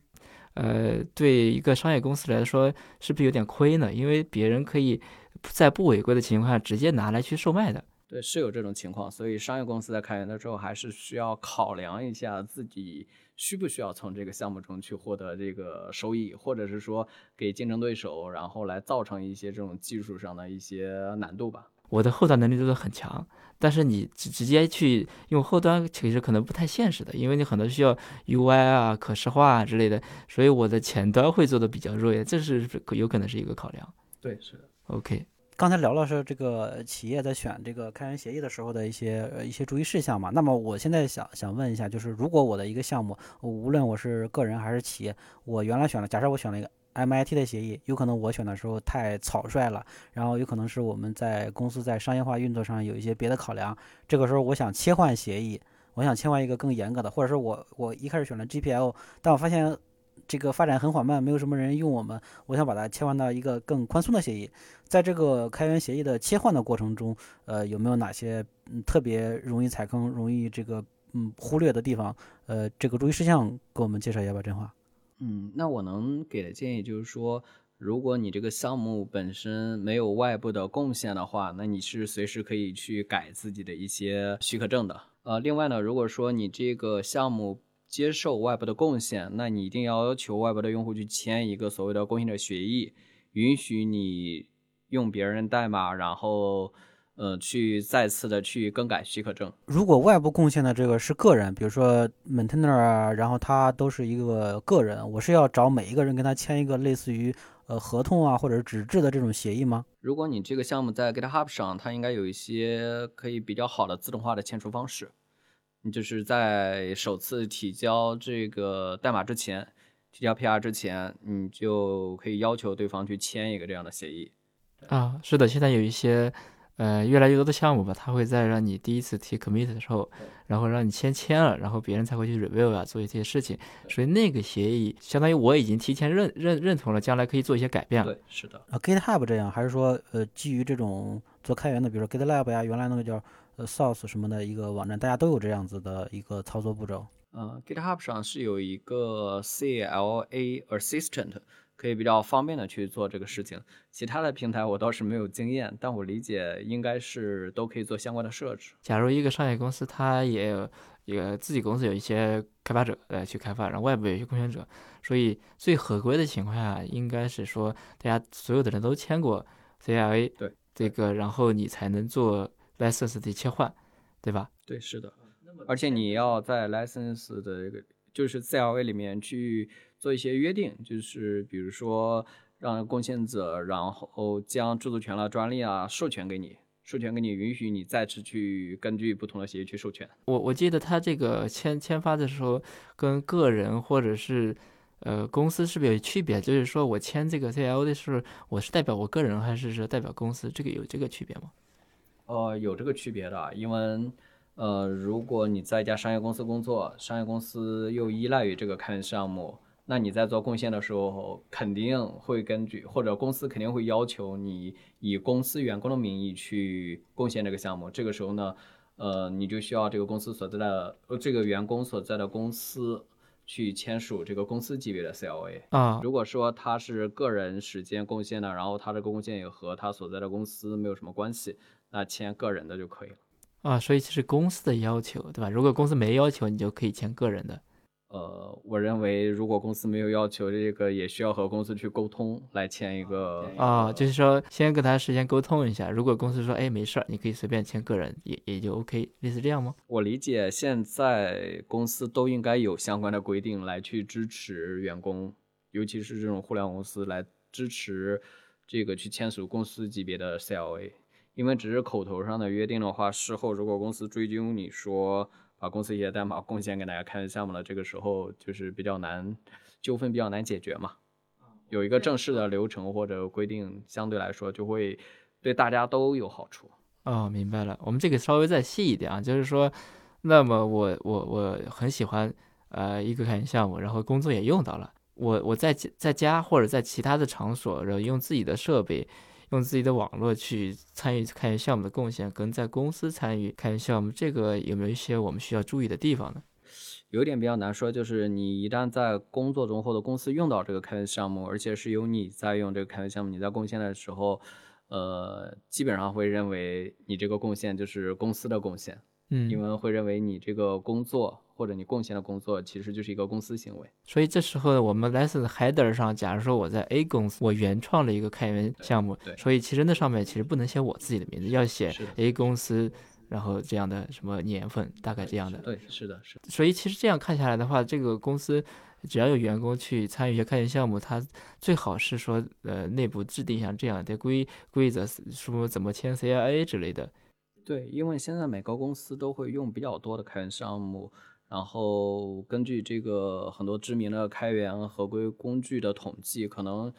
呃对一个商业公司来说是不是有点亏呢？因为别人可以在不违规的情况下直接拿来去售卖的。对，是有这种情况，所以商业公司在开源的时候，还是需要考量一下自己需不需要从这个项目中去获得这个收益，或者是说给竞争对手，然后来造成一些这种技术上的一些难度吧。我的后端能力做的很强，但是你直直接去用后端，其实可能不太现实的，因为你很多需要 UI 啊、可视化啊之类的，所以我的前端会做的比较弱，这是有可能是一个考量。对，是的。OK。刚才聊了是这个企业在选这个开源协议的时候的一些呃一些注意事项嘛。那么我现在想想问一下，就是如果我的一个项目，无论我是个人还是企业，我原来选了，假设我选了一个 MIT 的协议，有可能我选的时候太草率了，然后有可能是我们在公司在商业化运作上有一些别的考量，这个时候我想切换协议，我想切换一个更严格的，或者说我我一开始选了 GPL，但我发现。这个发展很缓慢，没有什么人用我们。我想把它切换到一个更宽松的协议。在这个开源协议的切换的过程中，呃，有没有哪些嗯特别容易踩坑、容易这个嗯忽略的地方？呃，这个注意事项给我们介绍一下吧，振华。嗯，那我能给的建议就是说，如果你这个项目本身没有外部的贡献的话，那你是随时可以去改自己的一些许可证的。呃，另外呢，如果说你这个项目，接受外部的贡献，那你一定要要求外部的用户去签一个所谓的贡献者协议，允许你用别人代码，然后呃去再次的去更改许可证。如果外部贡献的这个是个人，比如说 maintainer 啊，然后他都是一个个人，我是要找每一个人跟他签一个类似于呃合同啊或者是纸质的这种协议吗？如果你这个项目在 GitHub 上，它应该有一些可以比较好的自动化的签署方式。你就是在首次提交这个代码之前，提交 PR 之前，你就可以要求对方去签一个这样的协议。啊，是的，现在有一些呃越来越多的项目吧，他会在让你第一次提 commit 的时候，然后让你先签了，然后别人才会去 review 啊，做一些事情。所以那个协议相当于我已经提前认认认同了，将来可以做一些改变了。对，是的。啊，GitHub 这样，还是说呃基于这种做开源的，比如说 GitLab 呀，原来那个叫。呃，Source 什么的一个网站，大家都有这样子的一个操作步骤。呃，GitHub 上是有一个 CLA Assistant，可以比较方便的去做这个事情。其他的平台我倒是没有经验，但我理解应该是都可以做相关的设置。假如一个商业公司，它也有一个自己公司有一些开发者来去开发，然后外部有一些贡献者，所以最合规的情况下，应该是说大家所有的人都签过 CLA，对这个，然后你才能做。License 的切换，对吧？对，是的。而且你要在 license 的这个就是 CLA 里面去做一些约定，就是比如说让贡献者，然后将著作权了、专利啊授权给你，授权给你，允许你再次去根据不同的协议去授权。我我记得他这个签签发的时候，跟个人或者是呃公司是不是有区别？就是说我签这个 CLA 的时候，我是代表我个人还是说代表公司？这个有这个区别吗？呃，有这个区别的，因为呃，如果你在一家商业公司工作，商业公司又依赖于这个开源项目，那你在做贡献的时候，肯定会根据或者公司肯定会要求你以公司员工的名义去贡献这个项目。这个时候呢，呃，你就需要这个公司所在的呃这个员工所在的公司去签署这个公司级别的 CLA。啊，如果说他是个人时间贡献的，然后他这个贡献也和他所在的公司没有什么关系，那签个人的就可以了。啊，所以这是公司的要求，对吧？如果公司没要求，你就可以签个人的。呃，我认为如果公司没有要求，这个也需要和公司去沟通来签一个啊，就是说先跟他事先沟通一下，如果公司说，哎，没事儿，你可以随便签个人，也也就 OK，类似这样吗？我理解现在公司都应该有相关的规定来去支持员工，尤其是这种互联网公司来支持这个去签署公司级别的 CLA，因为只是口头上的约定的话，事后如果公司追究你说把公司一些代码贡献给大家开源项目了，这个时候就是比较难，纠纷比较难解决嘛。有一个正式的流程或者规定，相对来说就会对大家都有好处。哦，明白了。我们这个稍微再细一点啊，就是说，那么我我我很喜欢呃一个开源项目，然后工作也用到了，我我在在家或者在其他的场所，然后用自己的设备。用自己的网络去参与开源项目的贡献，跟在公司参与开源项目，这个有没有一些我们需要注意的地方呢？有点比较难说，就是你一旦在工作中或者公司用到这个开源项目，而且是由你在用这个开源项目，你在贡献的时候，呃，基本上会认为你这个贡献就是公司的贡献，嗯，因为会认为你这个工作或者你贡献的工作其实就是一个公司行为。所以这时候我们 lesson header 上，假如说我在 A 公司，我原创了一个开源项目，所以其实那上面其实不能写我自己的名字，要写 A 公司，然后这样的什么年份，大概这样的。对，是的，是的。所以其实这样看下来的话，这个公司只要有员工去参与一些开源项目，它最好是说呃内部制定一下这样的规规则，说怎么签 CIA 之类的。对，因为现在每个公司都会用比较多的开源项目，然后根据这个很多知名的开源合规工具的统计，可能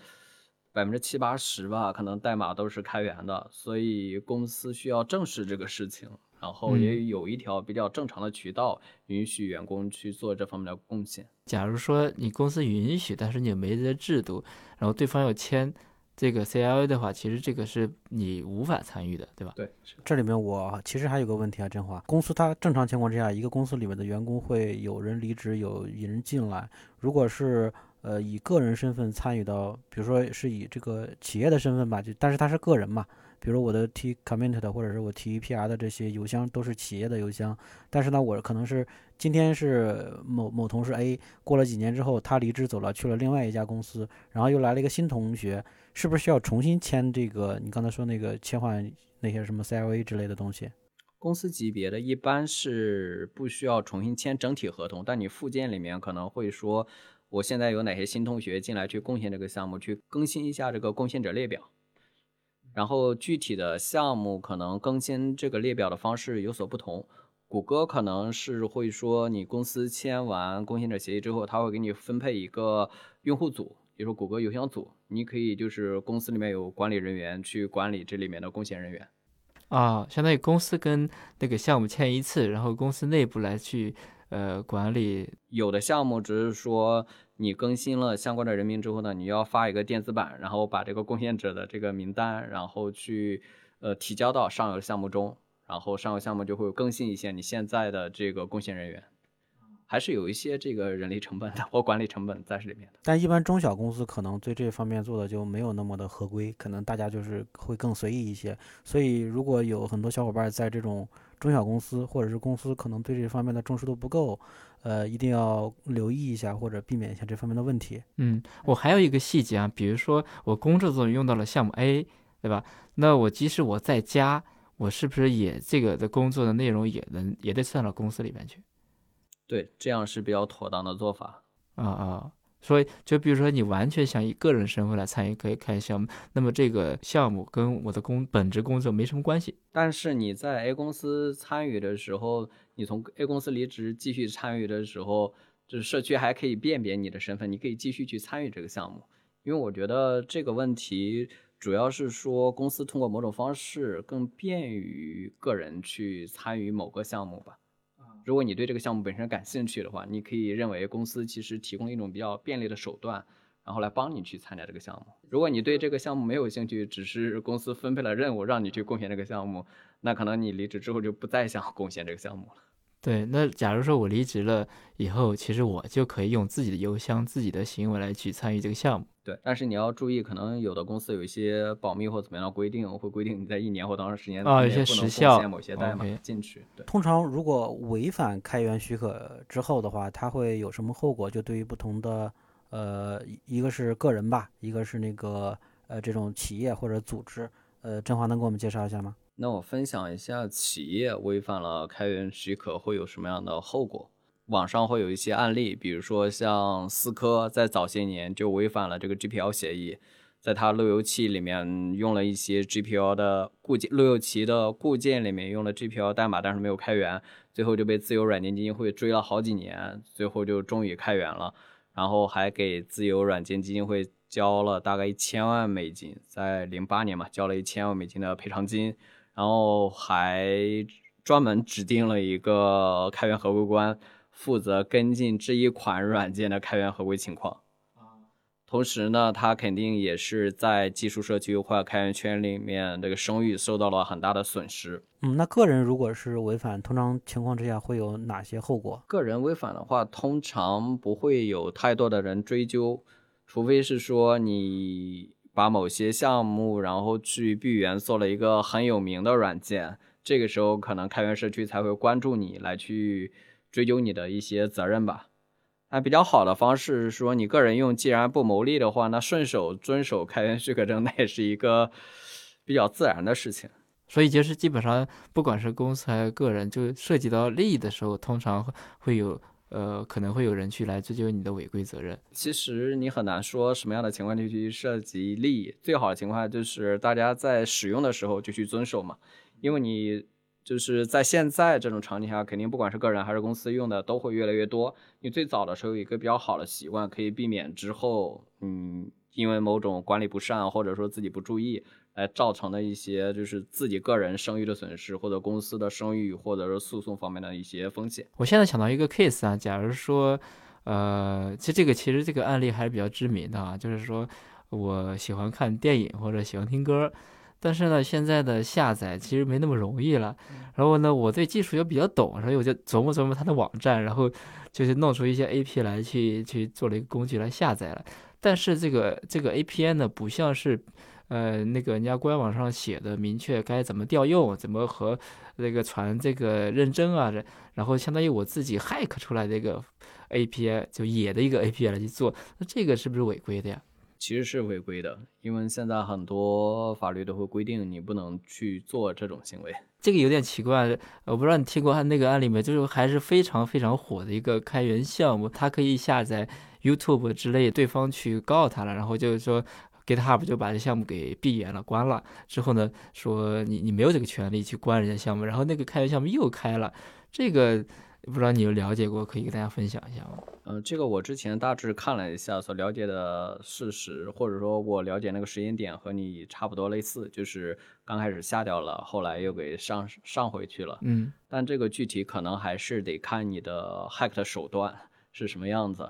百分之七八十吧，可能代码都是开源的，所以公司需要正视这个事情，然后也有一条比较正常的渠道允许员工去做这方面的贡献。假如说你公司允许，但是你没这制度，然后对方要签这个 CIA 的话，其实这个是你无法参与的，对吧？对，这里面我其实还有个问题啊，振华，公司它正常情况之下，一个公司里面的员工会有人离职，有引人进来。如果是呃以个人身份参与到，比如说是以这个企业的身份吧，就但是他是个人嘛，比如我的 T commit 的或者是我 T PR 的这些邮箱都是企业的邮箱，但是呢，我可能是今天是某某同事 A，过了几年之后他离职走了，去了另外一家公司，然后又来了一个新同学，是不是需要重新签这个你刚才说那个切换那些什么 CLA 之类的东西？公司级别的一般是不需要重新签整体合同，但你附件里面可能会说，我现在有哪些新同学进来去贡献这个项目，去更新一下这个贡献者列表。然后具体的项目可能更新这个列表的方式有所不同。谷歌可能是会说，你公司签完贡献者协议之后，他会给你分配一个用户组，比如说谷歌邮箱组，你可以就是公司里面有管理人员去管理这里面的贡献人员。啊，相当于公司跟那个项目签一次，然后公司内部来去呃管理。有的项目只是说你更新了相关的人名之后呢，你要发一个电子版，然后把这个贡献者的这个名单，然后去呃提交到上游项目中，然后上游项目就会更新一些你现在的这个贡献人员，还是有一些这个人力成本的或管理成本在这里面的。但一般中小公司可能对这方面做的就没有那么的合规，可能大家就是会更随意一些。所以如果有很多小伙伴在这种中小公司或者是公司可能对这方面的重视度不够，呃，一定要留意一下或者避免一下这方面的问题。嗯，我还有一个细节啊，比如说我工作中用到了项目 A，对吧？那我即使我在家，我是不是也这个的工作的内容也能也得算到公司里面去？对，这样是比较妥当的做法。啊啊，所以就比如说你完全想以个人身份来参与可以开项目，那么这个项目跟我的工本职工作没什么关系。但是你在 A 公司参与的时候，你从 A 公司离职继续参与的时候，就是社区还可以辨别你的身份，你可以继续去参与这个项目。因为我觉得这个问题主要是说公司通过某种方式更便于个人去参与某个项目吧。如果你对这个项目本身感兴趣的话，你可以认为公司其实提供一种比较便利的手段，然后来帮你去参加这个项目。如果你对这个项目没有兴趣，只是公司分配了任务让你去贡献这个项目，那可能你离职之后就不再想贡献这个项目了。对，那假如说我离职了以后，其实我就可以用自己的邮箱、自己的行为来去参与这个项目。对，但是你要注意，可能有的公司有一些保密或怎么样的规定，会规定你在一年或多长时间啊，有些内不能贡时效献某些代码进去。对，通常如果违反开源许可之后的话，它会有什么后果？就对于不同的呃，一一个是个人吧，一个是那个呃这种企业或者组织，呃，振华能给我们介绍一下吗？那我分享一下企业违反了开源许可会有什么样的后果。网上会有一些案例，比如说像思科在早些年就违反了这个 GPL 协议，在它路由器里面用了一些 GPL 的固件，路由器的固件里面用了 GPL 代码，但是没有开源，最后就被自由软件基金会追了好几年，最后就终于开源了，然后还给自由软件基金会交了大概一千万美金，在零八年嘛，交了一千万美金的赔偿金，然后还专门指定了一个开源合规官，负责跟进这一款软件的开源合规情况。同时呢，他肯定也是在技术社区或者开源圈里面这个声誉受到了很大的损失。嗯，那个人如果是违反，通常情况之下会有哪些后果？个人违反的话，通常不会有太多的人追究，除非是说你把某些项目然后去闭源做了一个很有名的软件，这个时候可能开源社区才会关注你来去追究你的一些责任吧。那比较好的方式是说，你个人用既然不牟利的话，那顺手遵守开源许可证，那也是一个比较自然的事情。所以就是基本上，不管是公司还是个人，就涉及到利益的时候，通常会有呃可能会有人去来追究你的违规责任。其实你很难说什么样的情况就去涉及利益，最好的情况就是大家在使用的时候就去遵守嘛，因为你就是在现在这种场景下，肯定不管是个人还是公司用的都会越来越多。你最早的时候有一个比较好的习惯，可以避免之后嗯因为某种管理不善或者说自己不注意来造成的一些就是自己个人声誉的损失，或者公司的声誉或者是诉讼方面的一些风险。我现在想到一个 case 啊，假如说，呃，其实这个其实这个案例还是比较知名的啊，就是说我喜欢看电影或者喜欢听歌，但是呢，现在的下载其实没那么容易了。然后呢，我对技术又比较懂，所以我就琢磨琢磨它的网站，然后就是弄出一些 AP 来去去做了一个工具来下载了。但是这个这个 A P N 呢，不像是呃那个人家官网上写的明确该怎么调用，怎么和那个传这个认证啊，然后相当于我自己 hack 出来的一个 API 就野的一个 API 来去做，那这个是不是违规的呀？其实是违规的，因为现在很多法律都会规定你不能去做这种行为。这个有点奇怪，我不知道你听过他那个案例没？就是还是非常非常火的一个开源项目，它可以下载 YouTube 之类，对方去告他了，然后就是说 GitHub 就把这项目给闭源了、关了。之后呢，说你你没有这个权利去关人家项目，然后那个开源项目又开了，这个不知道你有了解过，可以跟大家分享一下吗？嗯、这个我之前大致看了一下，所了解的事实，或者说我了解那个时间点和你差不多类似，就是刚开始下掉了，后来又给上上回去了。嗯，但这个具体可能还是得看你的 hack 的手段是什么样子。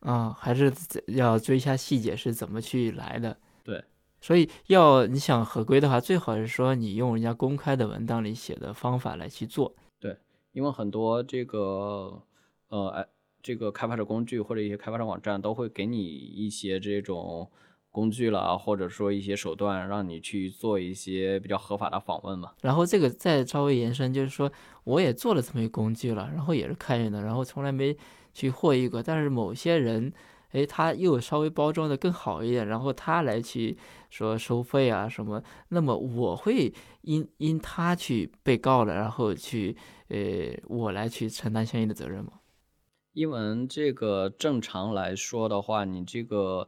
对，啊，还是怎要追一下细节是怎么去来的。对，所以要你想合规的话，最好是说你用人家公开的文档里写的方法来去做。对因为很多这个呃哎这个开发者工具或者一些开发者网站都会给你一些这种工具了，或者说一些手段，让你去做一些比较合法的访问嘛。然后这个再稍微延伸，就是说我也做了这么一个工具了，然后也是开源的，然后从来没去获一个，但是某些人。哎，他又稍微包装的更好一点，然后他来去说收费啊什么，那么我会因因他去被告了，然后去呃我来去承担相应的责任吗？因为这个正常来说的话，你这个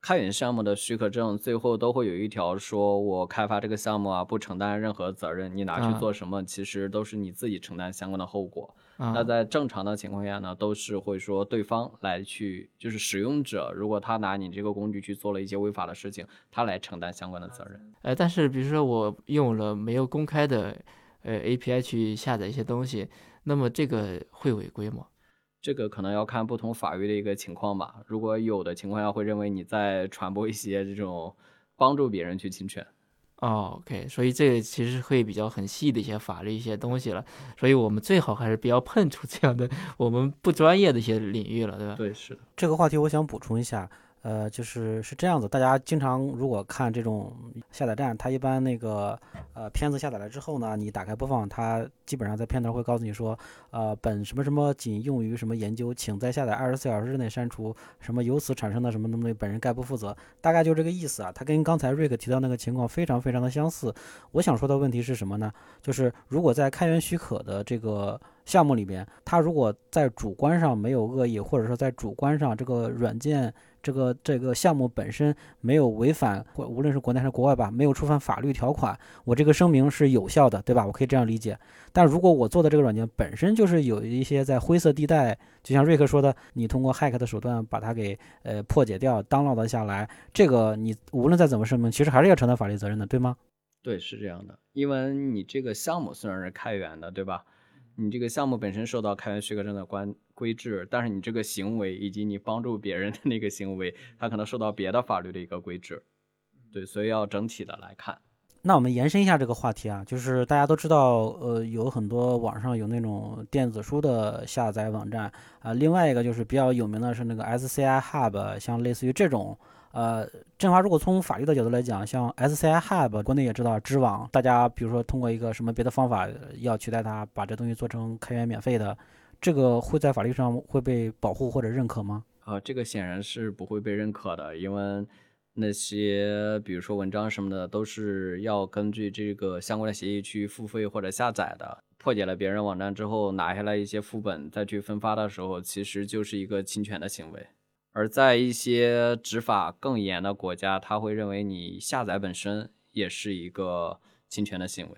开源项目的许可证最后都会有一条说，我开发这个项目啊，不承担任何责任，你拿去做什么，其实都是你自己承担相关的后果。那在正常的情况下呢，都是会说对方来去，就是使用者，如果他拿你这个工具去做了一些违法的事情，他来承担相关的责任。呃，但是比如说我用了没有公开的呃 API 去下载一些东西，那么这个会违规吗？这个可能要看不同法律的一个情况吧。如果有的情况下会认为你在传播一些这种帮助别人去侵权。哦，OK，所以这个其实会比较很细的一些法律一些东西了。所以我们最好还是不要碰触这样的 [laughs] 我们不专业的一些领域了，对吧？对，是的。这个话题我想补充一下。呃，就是是这样子，大家经常如果看这种下载站，它一般那个呃片子下载了之后呢，你打开播放，它基本上在片头会告诉你说，呃，本什么什么仅用于什么研究，请在下载二十四小时之内删除，什么由此产生的什么东西，本人概不负责，大概就这个意思啊。它跟刚才瑞克提到那个情况非常非常的相似。我想说的问题是什么呢？就是如果在开源许可的这个项目里边，它如果在主观上没有恶意，或者说在主观上这个软件。这个这个项目本身没有违反，无论是国内还是国外吧，没有触犯法律条款，我这个声明是有效的，对吧？我可以这样理解。但如果我做的这个软件本身就是有一些在灰色地带，就像瑞克说的，你通过 hack 的手段把它给呃破解掉，download 下来，这个你无论再怎么声明，其实还是要承担法律责任的，对吗？对，是这样的，因为你这个项目虽然是开源的，对吧？你这个项目本身受到开源许可证的关规制，但是你这个行为以及你帮助别人的那个行为，它可能受到别的法律的一个规制，对，所以要整体的来看。那我们延伸一下这个话题啊，就是大家都知道，呃，有很多网上有那种电子书的下载网站啊，另外一个就是比较有名的是那个 SCI Hub，像类似于这种。呃，振华，如果从法律的角度来讲，像 SCI Hub，国内也知道知网，大家比如说通过一个什么别的方法要取代它，把这东西做成开源免费的，这个会在法律上会被保护或者认可吗？啊，这个显然是不会被认可的，因为那些比如说文章什么的都是要根据这个相关的协议去付费或者下载的，破解了别人网站之后拿下来一些副本再去分发的时候，其实就是一个侵权的行为。而在一些执法更严的国家，他会认为你下载本身也是一个侵权的行为，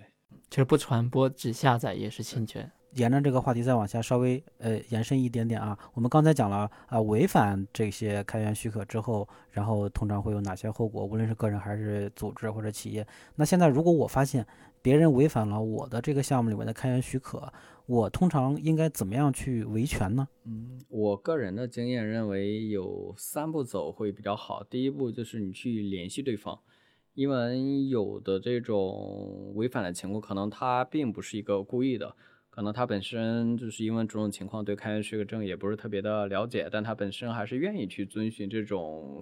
就是不传播只下载也是侵权。沿着这个话题再往下稍微呃延伸一点点啊，我们刚才讲了啊，违反这些开源许可之后，然后通常会有哪些后果？无论是个人还是组织或者企业。那现在如果我发现别人违反了我的这个项目里面的开源许可，我通常应该怎么样去维权呢？嗯，我个人的经验认为有三步走会比较好。第一步就是你去联系对方，因为有的这种违反的情况，可能他并不是一个故意的。可能他本身就是因为这种情况对开源许可证也不是特别的了解，但他本身还是愿意去遵循这种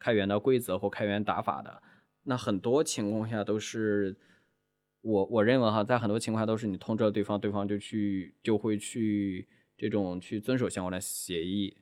开源的规则或开源打法的。那很多情况下都是我我认为哈，在很多情况下都是你通知了对方，对方就去就会去这种去遵守相关的协议。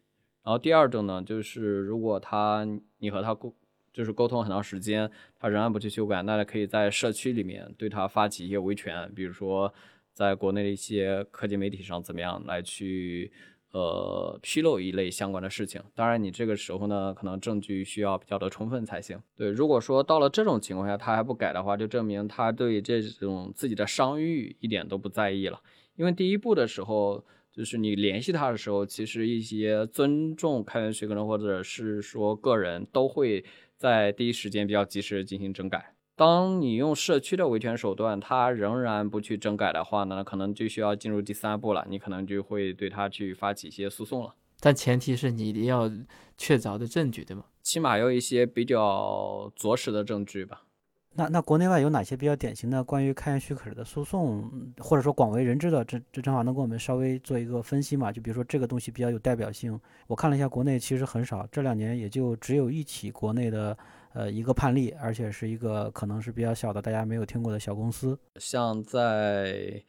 然后第二种呢，就是如果他你和他沟就是沟通很长时间，他仍然不去修改，那可以在社区里面对他发起一些维权，比如说。在国内的一些科技媒体上，怎么样来去呃披露一类相关的事情？当然，你这个时候呢，可能证据需要比较的充分才行。对，如果说到了这种情况下，他还不改的话，就证明他对这种自己的商誉一点都不在意了。因为第一步的时候，就是你联系他的时候，其实一些尊重开源许可证或者是说个人都会在第一时间比较及时进行整改。当你用社区的维权手段，他仍然不去整改的话呢，可能就需要进入第三步了。你可能就会对他去发起一些诉讼了。但前提是你一定要确凿的证据，对吗？起码要一些比较着实的证据吧。那那国内外有哪些比较典型的关于开源许可的诉讼，或者说广为人知的？这这正好能给我们稍微做一个分析嘛？就比如说这个东西比较有代表性，我看了一下，国内其实很少，这两年也就只有一起国内的。呃，一个判例，而且是一个可能是比较小的，大家没有听过的小公司。像在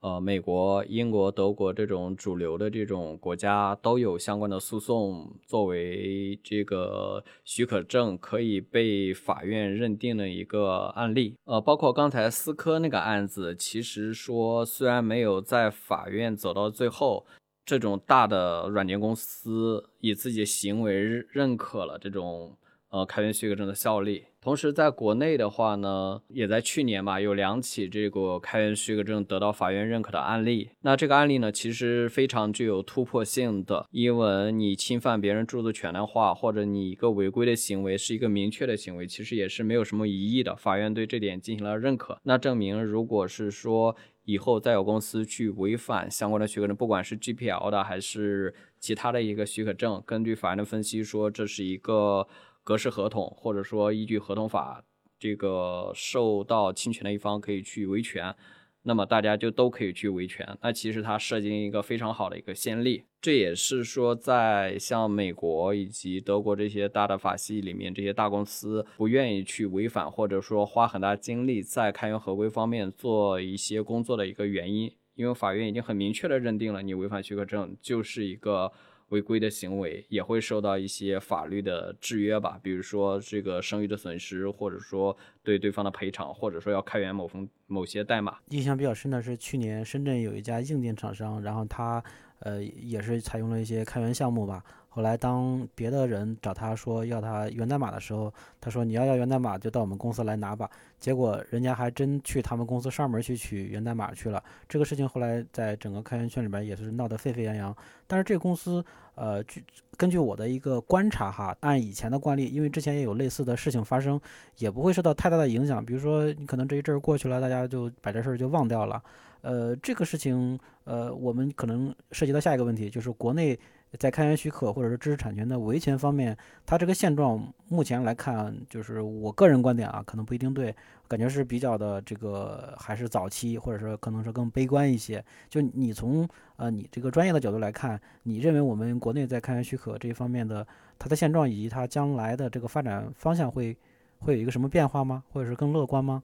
呃美国、英国、德国这种主流的这种国家，都有相关的诉讼作为这个许可证可以被法院认定的一个案例。呃，包括刚才思科那个案子，其实说虽然没有在法院走到最后，这种大的软件公司以自己的行为认可了这种。呃开源许可证的效力。同时，在国内的话呢，也在去年吧，有两起这个开源许可证得到法院认可的案例。那这个案例呢，其实非常具有突破性的，因为你侵犯别人著作权的话，或者你一个违规的行为是一个明确的行为，其实也是没有什么疑义的。法院对这点进行了认可，那证明如果是说以后再有公司去违反相关的许可证，不管是 GPL 的还是其他的一个许可证，根据法院的分析说这是一个。格式合同，或者说依据合同法，这个受到侵权的一方可以去维权，那么大家就都可以去维权。那其实它设计一个非常好的一个先例，这也是说在像美国以及德国这些大的法系里面，这些大公司不愿意去违反，或者说花很大精力在开源合规方面做一些工作的一个原因，因为法院已经很明确的认定了你违反许可证就是一个。违规的行为也会受到一些法律的制约吧，比如说这个声誉的损失，或者说对对方的赔偿，或者说要开源某封某些代码。印象比较深的是去年深圳有一家硬件厂商，然后他呃也是采用了一些开源项目吧。后来，当别的人找他说要他源代码的时候，他说：“你要要源代码，就到我们公司来拿吧。”结果人家还真去他们公司上门去取源代码去了。这个事情后来在整个开源圈里边也是闹得沸沸扬扬。但是这个公司，呃，据根据我的一个观察哈，按以前的惯例，因为之前也有类似的事情发生，也不会受到太大的影响。比如说，你可能这一阵儿过去了，大家就把这事儿就忘掉了。呃，这个事情，呃，我们可能涉及到下一个问题，就是国内。在开源许可或者是知识产权的维权方面，它这个现状目前来看，就是我个人观点啊，可能不一定对，感觉是比较的这个还是早期，或者说可能是更悲观一些。就你从呃你这个专业的角度来看，你认为我们国内在开源许可这一方面的它的现状以及它将来的这个发展方向会会有一个什么变化吗？或者是更乐观吗？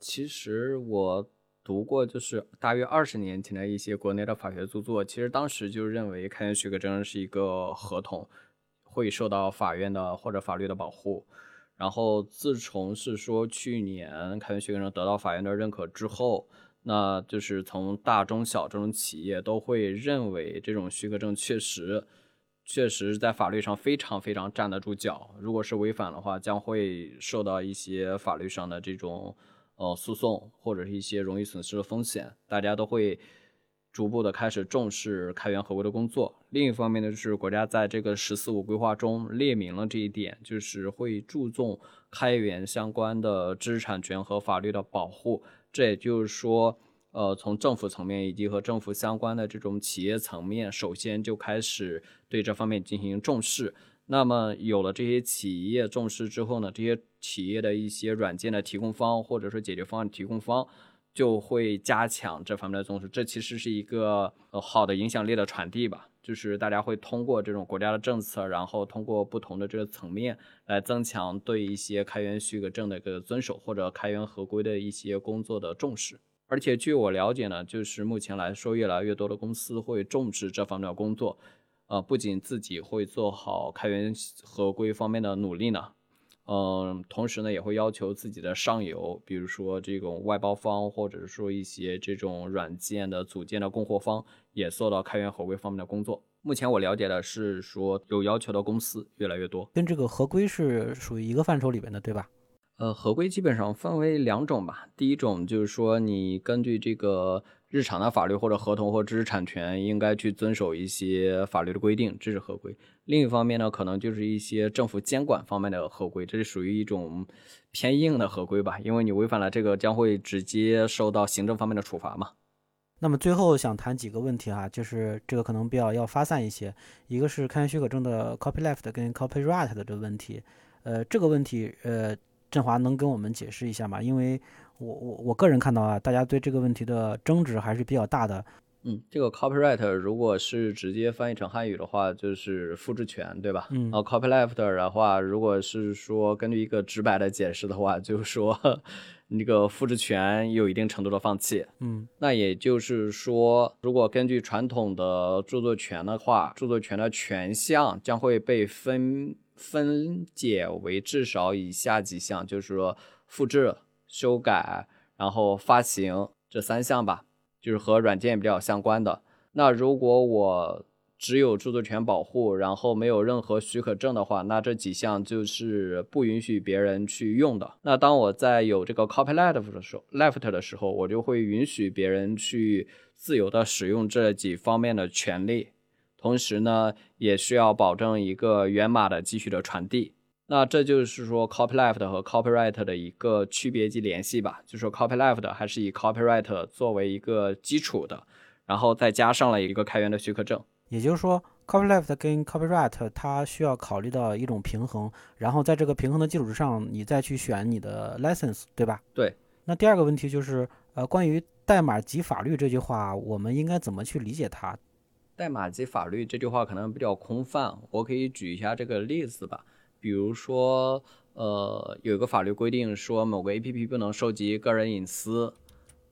其实我。读过就是大约二十年前的一些国内的法学著作，其实当时就认为开源许可证是一个合同，会受到法院的或者法律的保护。然后自从是说去年开源许可证得到法院的认可之后，那就是从大中小这种企业都会认为这种许可证确实确实在法律上非常非常站得住脚。如果是违反的话，将会受到一些法律上的这种。呃，诉讼或者是一些容易损失的风险，大家都会逐步的开始重视开源合规的工作。另一方面呢，就是国家在这个“十四五”规划中列明了这一点，就是会注重开源相关的知识产权和法律的保护。这也就是说，呃，从政府层面以及和政府相关的这种企业层面，首先就开始对这方面进行重视。那么有了这些企业重视之后呢，这些企业的一些软件的提供方或者说解决方案提供方就会加强这方面的重视。这其实是一个呃好的影响力的传递吧，就是大家会通过这种国家的政策，然后通过不同的这个层面来增强对一些开源许可证的一个遵守或者开源合规的一些工作的重视。而且据我了解呢，就是目前来说，越来越多的公司会重视这方面的工作。呃，不仅自己会做好开源合规方面的努力呢，嗯，同时呢，也会要求自己的上游，比如说这种外包方，或者是说一些这种软件的组件的供货方，也做到开源合规方面的工作。目前我了解的是说，有要求的公司越来越多，跟这个合规是属于一个范畴里边的，对吧？呃，合规基本上分为两种吧，第一种就是说你根据这个。日常的法律或者合同或知识产权应该去遵守一些法律的规定，这是合规。另一方面呢，可能就是一些政府监管方面的合规，这是属于一种偏硬的合规吧，因为你违反了这个，将会直接受到行政方面的处罚嘛。那么最后想谈几个问题哈，就是这个可能比较要发散一些，一个是开源许可证的 copyleft 跟 copyright 的这个问题，呃，这个问题呃，振华能跟我们解释一下吗？因为我我我个人看到啊，大家对这个问题的争执还是比较大的。嗯，这个 copyright 如果是直接翻译成汉语的话，就是复制权，对吧？嗯。然后 copyleft 的话，如果是说根据一个直白的解释的话，就是说 [laughs] 那个复制权有一定程度的放弃。嗯。那也就是说，如果根据传统的著作权的话，著作权的权项将会被分分解为至少以下几项，就是说复制。修改，然后发行这三项吧，就是和软件比较相关的。那如果我只有著作权保护，然后没有任何许可证的话，那这几项就是不允许别人去用的。那当我在有这个 copyleft 的时候，left 的时候，我就会允许别人去自由的使用这几方面的权利，同时呢，也需要保证一个源码的继续的传递。那这就是说 copyleft 和 copyright 的一个区别及联系吧。就说 copyleft 还是以 copyright 作为一个基础的，然后再加上了一个开源的许可证。也就是说，copyleft 跟 copyright 它需要考虑到一种平衡，然后在这个平衡的基础之上，你再去选你的 license，对吧？对。那第二个问题就是，呃，关于代码及法律这句话，我们应该怎么去理解它？代码及法律这句话可能比较空泛，我可以举一下这个例子吧。比如说，呃，有一个法律规定说某个 APP 不能收集个人隐私。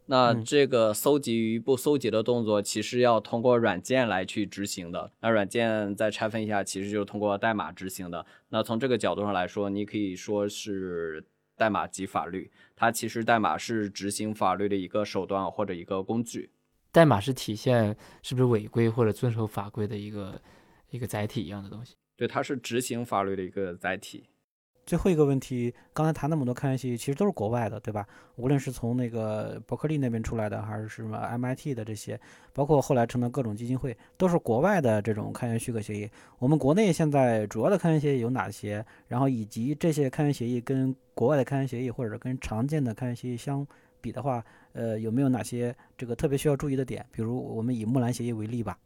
那这个搜集与不搜集的动作，其实要通过软件来去执行的。那软件再拆分一下，其实就是通过代码执行的。那从这个角度上来说，你可以说是代码及法律。它其实代码是执行法律的一个手段或者一个工具。代码是体现是不是违规或者遵守法规的一个一个载体一样的东西。对，它是执行法律的一个载体。最后一个问题，刚才谈那么多开源协议，其实都是国外的，对吧？无论是从那个伯克利那边出来的，还是什么 MIT 的这些，包括后来成的各种基金会，都是国外的这种开源许可协议。我们国内现在主要的开源协议有哪些？然后以及这些开源协议跟国外的开源协议，或者跟常见的开源协议相比的话，呃，有没有哪些这个特别需要注意的点？比如我们以木兰协议为例吧。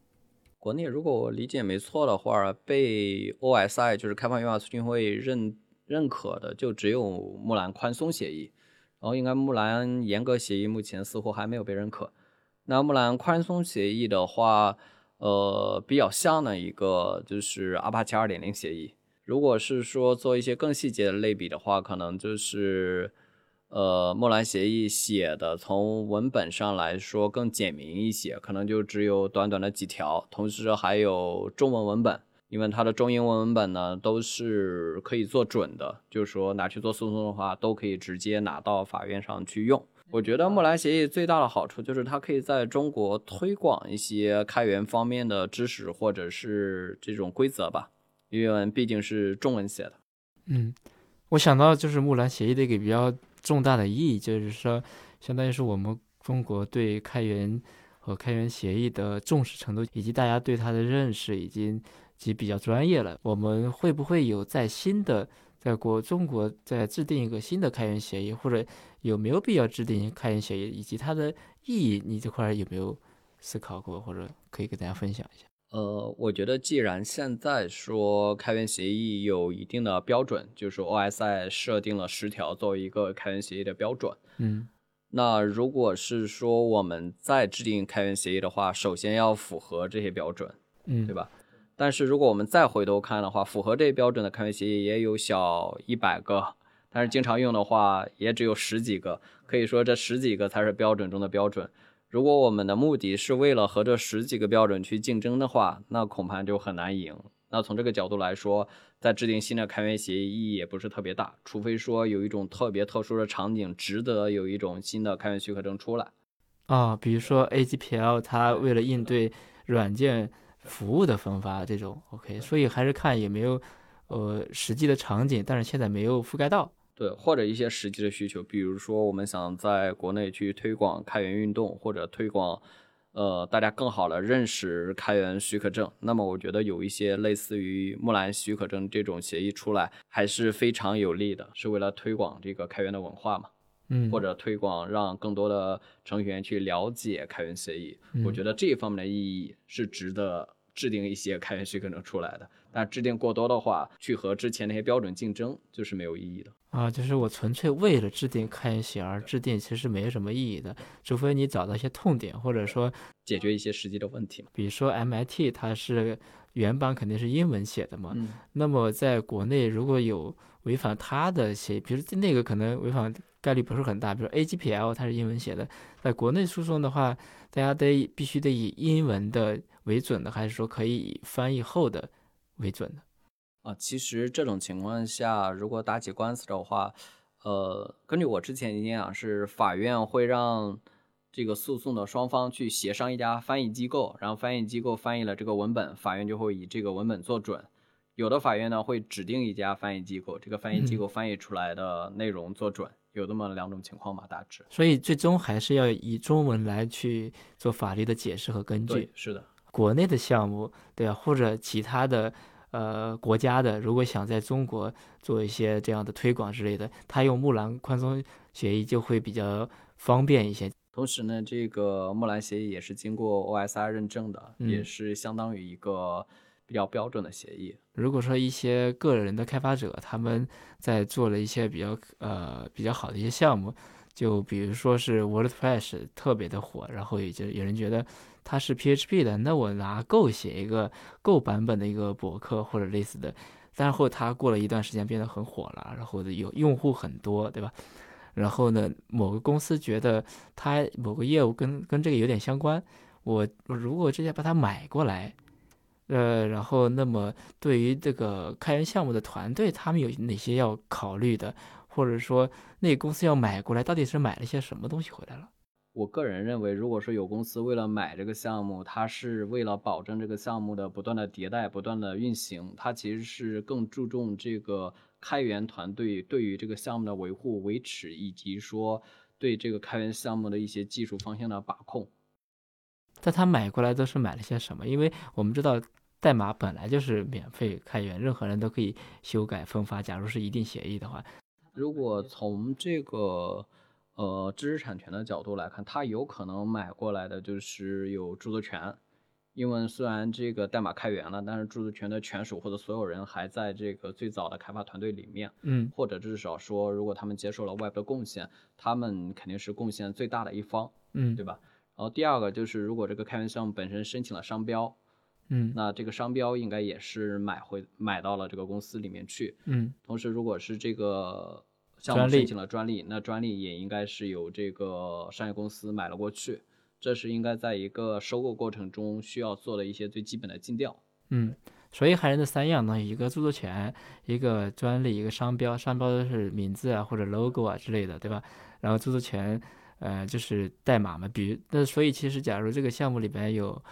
国内如果我理解没错的话，被 OSI 就是开放源码促进会认。认可的就只有木兰宽松协议，然后应该木兰严格协议目前似乎还没有被认可。那木兰宽松协议的话，呃，比较像的一个就是阿帕奇二点零协议。如果是说做一些更细节的类比的话，可能就是呃木兰协议写的从文本上来说更简明一些，可能就只有短短的几条，同时还有中文文本。因为它的中英文文本呢都是可以做准的，就是说拿去做诉讼的话，都可以直接拿到法院上去用。我觉得木兰协议最大的好处就是它可以在中国推广一些开源方面的知识或者是这种规则吧，因为毕竟是中文写的。嗯，我想到就是木兰协议的一个比较重大的意义，就是说，相当于是我们中国对开源和开源协议的重视程度，以及大家对它的认识已经。及比较专业了，我们会不会有在新的在国中国再制定一个新的开源协议，或者有没有必要制定开源协议，以及它的意义，你这块有没有思考过，或者可以给大家分享一下？呃，我觉得既然现在说开源协议有一定的标准，就是 OSI 设定了十条作为一个开源协议的标准，嗯，那如果是说我们再制定开源协议的话，首先要符合这些标准，嗯，对吧？但是如果我们再回头看的话，符合这些标准的开源协议也有小一百个，但是经常用的话也只有十几个。可以说这十几个才是标准中的标准。如果我们的目的是为了和这十几个标准去竞争的话，那恐怕就很难赢。那从这个角度来说，在制定新的开源协议意义也不是特别大，除非说有一种特别特殊的场景值得有一种新的开源许可证出来。啊，比如说 AGPL，它为了应对软件。服务的分发这种 OK，所以还是看有没有呃实际的场景，但是现在没有覆盖到。对，或者一些实际的需求，比如说我们想在国内去推广开源运动，或者推广呃大家更好的认识开源许可证，那么我觉得有一些类似于木兰许可证这种协议出来，还是非常有利的，是为了推广这个开源的文化嘛。嗯，或者推广让更多的程序员去了解开源协议，我觉得这一方面的意义是值得制定一些开源许可证出来的。但制定过多的话，去和之前那些标准竞争，就是没有意义的啊。就是我纯粹为了制定开源协议而制定，其实没什么意义的。除非你找到一些痛点，或者说解决一些实际的问题。比如说 MIT，它是原版肯定是英文写的嘛，嗯，那么在国内如果有违反它的协议，比如那个可能违反。概率不是很大，比如 AGPL 它是英文写的，在国内诉讼的话，大家得必须得以英文的为准的，还是说可以以翻译后的为准的？啊，其实这种情况下，如果打起官司的话，呃，根据我之前经验啊，是法院会让这个诉讼的双方去协商一家翻译机构，然后翻译机构翻译了这个文本，法院就会以这个文本做准。有的法院呢会指定一家翻译机构，这个翻译机构翻译出来的内容做准，有这么两种情况吧，大致。所以最终还是要以中文来去做法律的解释和根据对。，是的。国内的项目，对啊？或者其他的呃国家的，如果想在中国做一些这样的推广之类的，他用木兰宽松协议就会比较方便一些。同时呢，这个木兰协议也是经过 OSR 认证的，嗯也是相当于一个比较标准的协议。如果说一些个人的开发者他们在做了一些比较呃比较好的一些项目，就比如说是 WordPress 特别的火，然后也就有人觉得它是 PHP 的，那我拿 Go 写一个 Go 版本的一个博客或者类似的，然后它过了一段时间变得很火了，然后有用户很多，对吧？然后呢，某个公司觉得它某个业务跟跟这个有点相关，我我如果直接把它买过来，呃，然后那么对于这个开源项目的团队，他们有哪些要考虑的，或者说那公司要买过来，到底是买了些什么东西回来了？我个人认为，如果说有公司为了买这个项目，它是为了保证这个项目的不断的迭代、不断的运行，它其实是更注重这个开源团队对于这个项目的维护、维持，以及说对这个开源项目的一些技术方向的把控。但他买过来都是买了些什么？因为我们知道代码本来就是免费开源，任何人都可以修改分发。假如是一定协议的话，如果从这个呃知识产权的角度来看，它有可能买过来的就是有著作权，因为虽然这个代码开源了，但是著作权的权属或者所有人还在这个最早的开发团队里面，嗯。或者至少说，如果他们接受了外部的贡献，他们肯定是贡献最大的一方，嗯。对吧？然后第二个就是，如果这个开源项目本身申请了商标，嗯。那这个商标应该也是买回买到了这个公司里面去，嗯。同时，如果是这个项目专利申请了专利，那专利也应该是由这个商业公司买了过去。这是应该在一个收购过程中需要做的一些最基本的尽调。嗯。所以还是那三样呢，一个著作权，一个专利，一个商标。商标都是名字啊或者 logo 啊之类的，对吧？然后著作权，呃，就是代码嘛。比如那所以其实假如这个项目里边有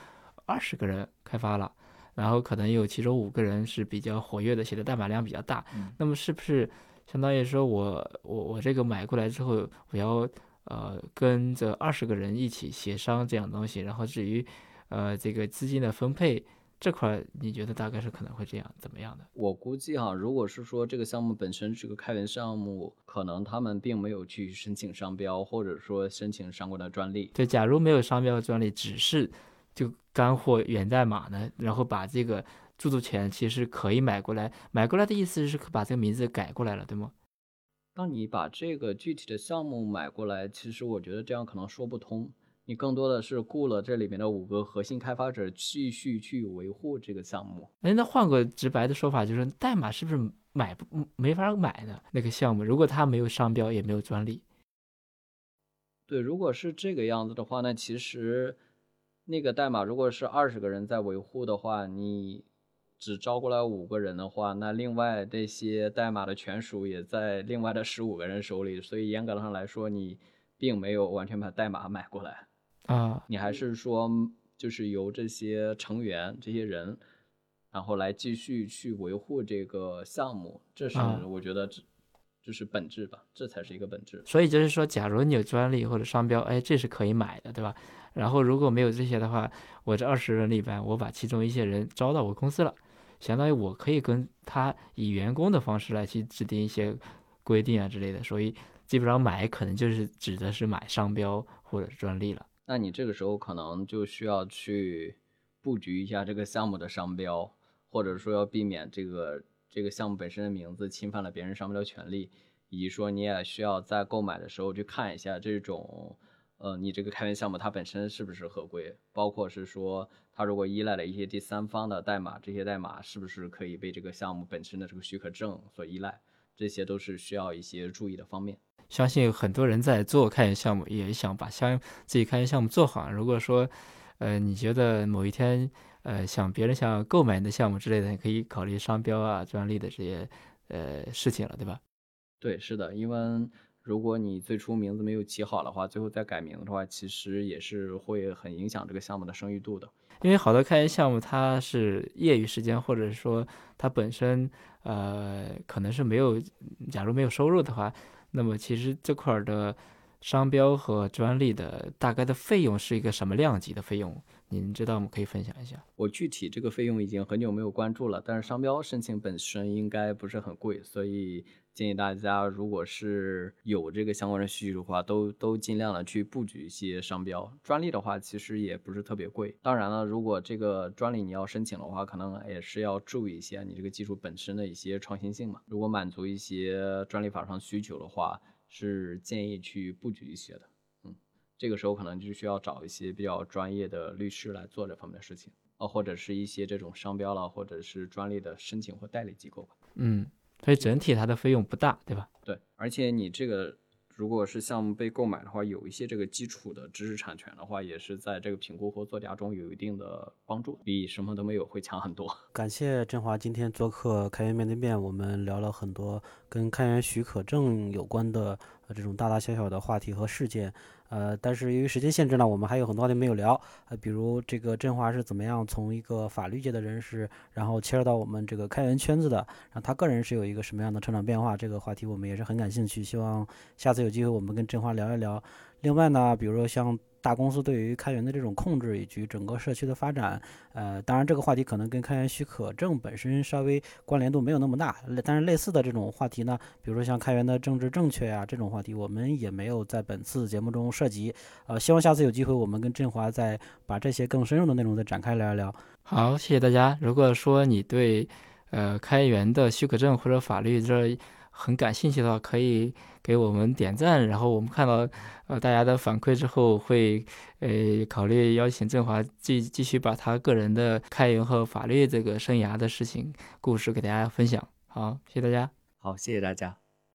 二十个人开发了，然后可能有其中五个人是比较活跃的，写的代码量比较大，嗯那么是不是相当于说我我我这个买过来之后，我要呃跟这二十个人一起协商这样东西，然后至于呃这个资金的分配这块儿，你觉得大概是可能会这样怎么样的？我估计哈，如果是说这个项目本身是个开源项目，可能他们并没有去申请商标，或者说申请相关的专利。对，假如没有商标和专利，只是就干货源代码呢，然后把这个著作权其实可以买过来，买过来的意思是把这个名字改过来了，对吗？当你把这个具体的项目买过来，其实我觉得这样可能说不通。你更多的是雇了这里面的五个核心开发者继续去维护这个项目。哎，那换个直白的说法，就是代码是不是买不没法买的那个项目？如果它没有商标，也没有专利，对，如果是这个样子的话，那其实那个代码如果是二十个人在维护的话，你只招过来五个人的话，那另外这些代码的权属也在另外的十五个人手里，所以严格上来说，你并没有完全把代码买过来。啊，你还是说就是由这些成员这些人，然后来继续去维护这个项目，这是啊我觉得这这是本质吧，这才是一个本质。所以就是说，假如你有专利或者商标，哎，这是可以买的，对吧？然后如果没有这些的话，我这二十人里边，我把其中一些人招到我公司了，相当于我可以跟他以员工的方式来去制定一些规定啊之类的，所以基本上买可能就是指的是买商标或者专利了。那你这个时候可能就需要去布局一下这个项目的商标，或者说要避免这个这个项目本身的名字侵犯了别人商标权利，以及说你也需要在购买的时候去看一下这种，呃，你这个开源项目它本身是不是合规，包括是说它如果依赖了一些第三方的代码，这些代码是不是可以被这个项目本身的这个许可证所依赖，这些都是需要一些注意的方面。相信有很多人在做开源项目，也想把相自己开源项目做好。如果说，呃，你觉得某一天，呃，想别人想购买你的项目之类的，你可以考虑商标啊、专利的这些呃事情了，对吧？对，是的，因为如果你最初名字没有起好的话，最后再改名的话，其实也是会很影响这个项目的声誉度的。因为好多开源项目它是业余时间，或者说它本身呃可能是没有，假如没有收入的话，那么其实这块的商标和专利的大概的费用是一个什么量级的费用？您知道吗？可以分享一下。我具体这个费用已经很久没有关注了，但是商标申请本身应该不是很贵，所以建议大家如果是有这个相关的需求的话，都都尽量的去布局一些商标。专利的话，其实也不是特别贵。当然了，如果这个专利你要申请的话，可能也是要注意一些你这个技术本身的一些创新性嘛。如果满足一些专利法上需求的话，是建议去布局一些的。嗯这个时候可能就需要找一些比较专业的律师来做这方面的事情，呃，或者是一些这种商标了，或者是专利的申请或代理机构吧。嗯，所以整体它的费用不大，对吧？对，而且你这个如果是项目被购买的话，有一些这个基础的知识产权的话，也是在这个评估和作价中有一定的帮助，比什么都没有会强很多。感谢振华今天做客开源面对面，我们聊了很多跟开源许可证有关的这种大大小小的话题和事件。呃，但是由于时间限制呢，我们还有很多话题没有聊。呃，比如这个振华是怎么样从一个法律界的人士，然后切入到我们这个开源圈子的，然后他个人是有一个什么样的成长变化，这个话题我们也是很感兴趣。希望下次有机会我们跟振华聊一聊。另外呢，比如说像。大公司对于开源的这种控制以及整个社区的发展，呃，当然这个话题可能跟开源许可证本身稍微关联度没有那么大，但是类似的这种话题呢，比如说像开源的政治正确呀这种话题，我们也没有在本次节目中涉及。呃，希望下次有机会我们跟振华再把这些更深入的内容再展开聊一聊。好，谢谢大家。如果说你对呃开源的许可证或者法律这很感兴趣的话，可以给我们点赞，然后我们看到呃大家的反馈之后，会呃考虑邀请振华继继续把他个人的开源和法律这个生涯的事情故事给大家分享。好，谢谢大家。好，谢谢大家。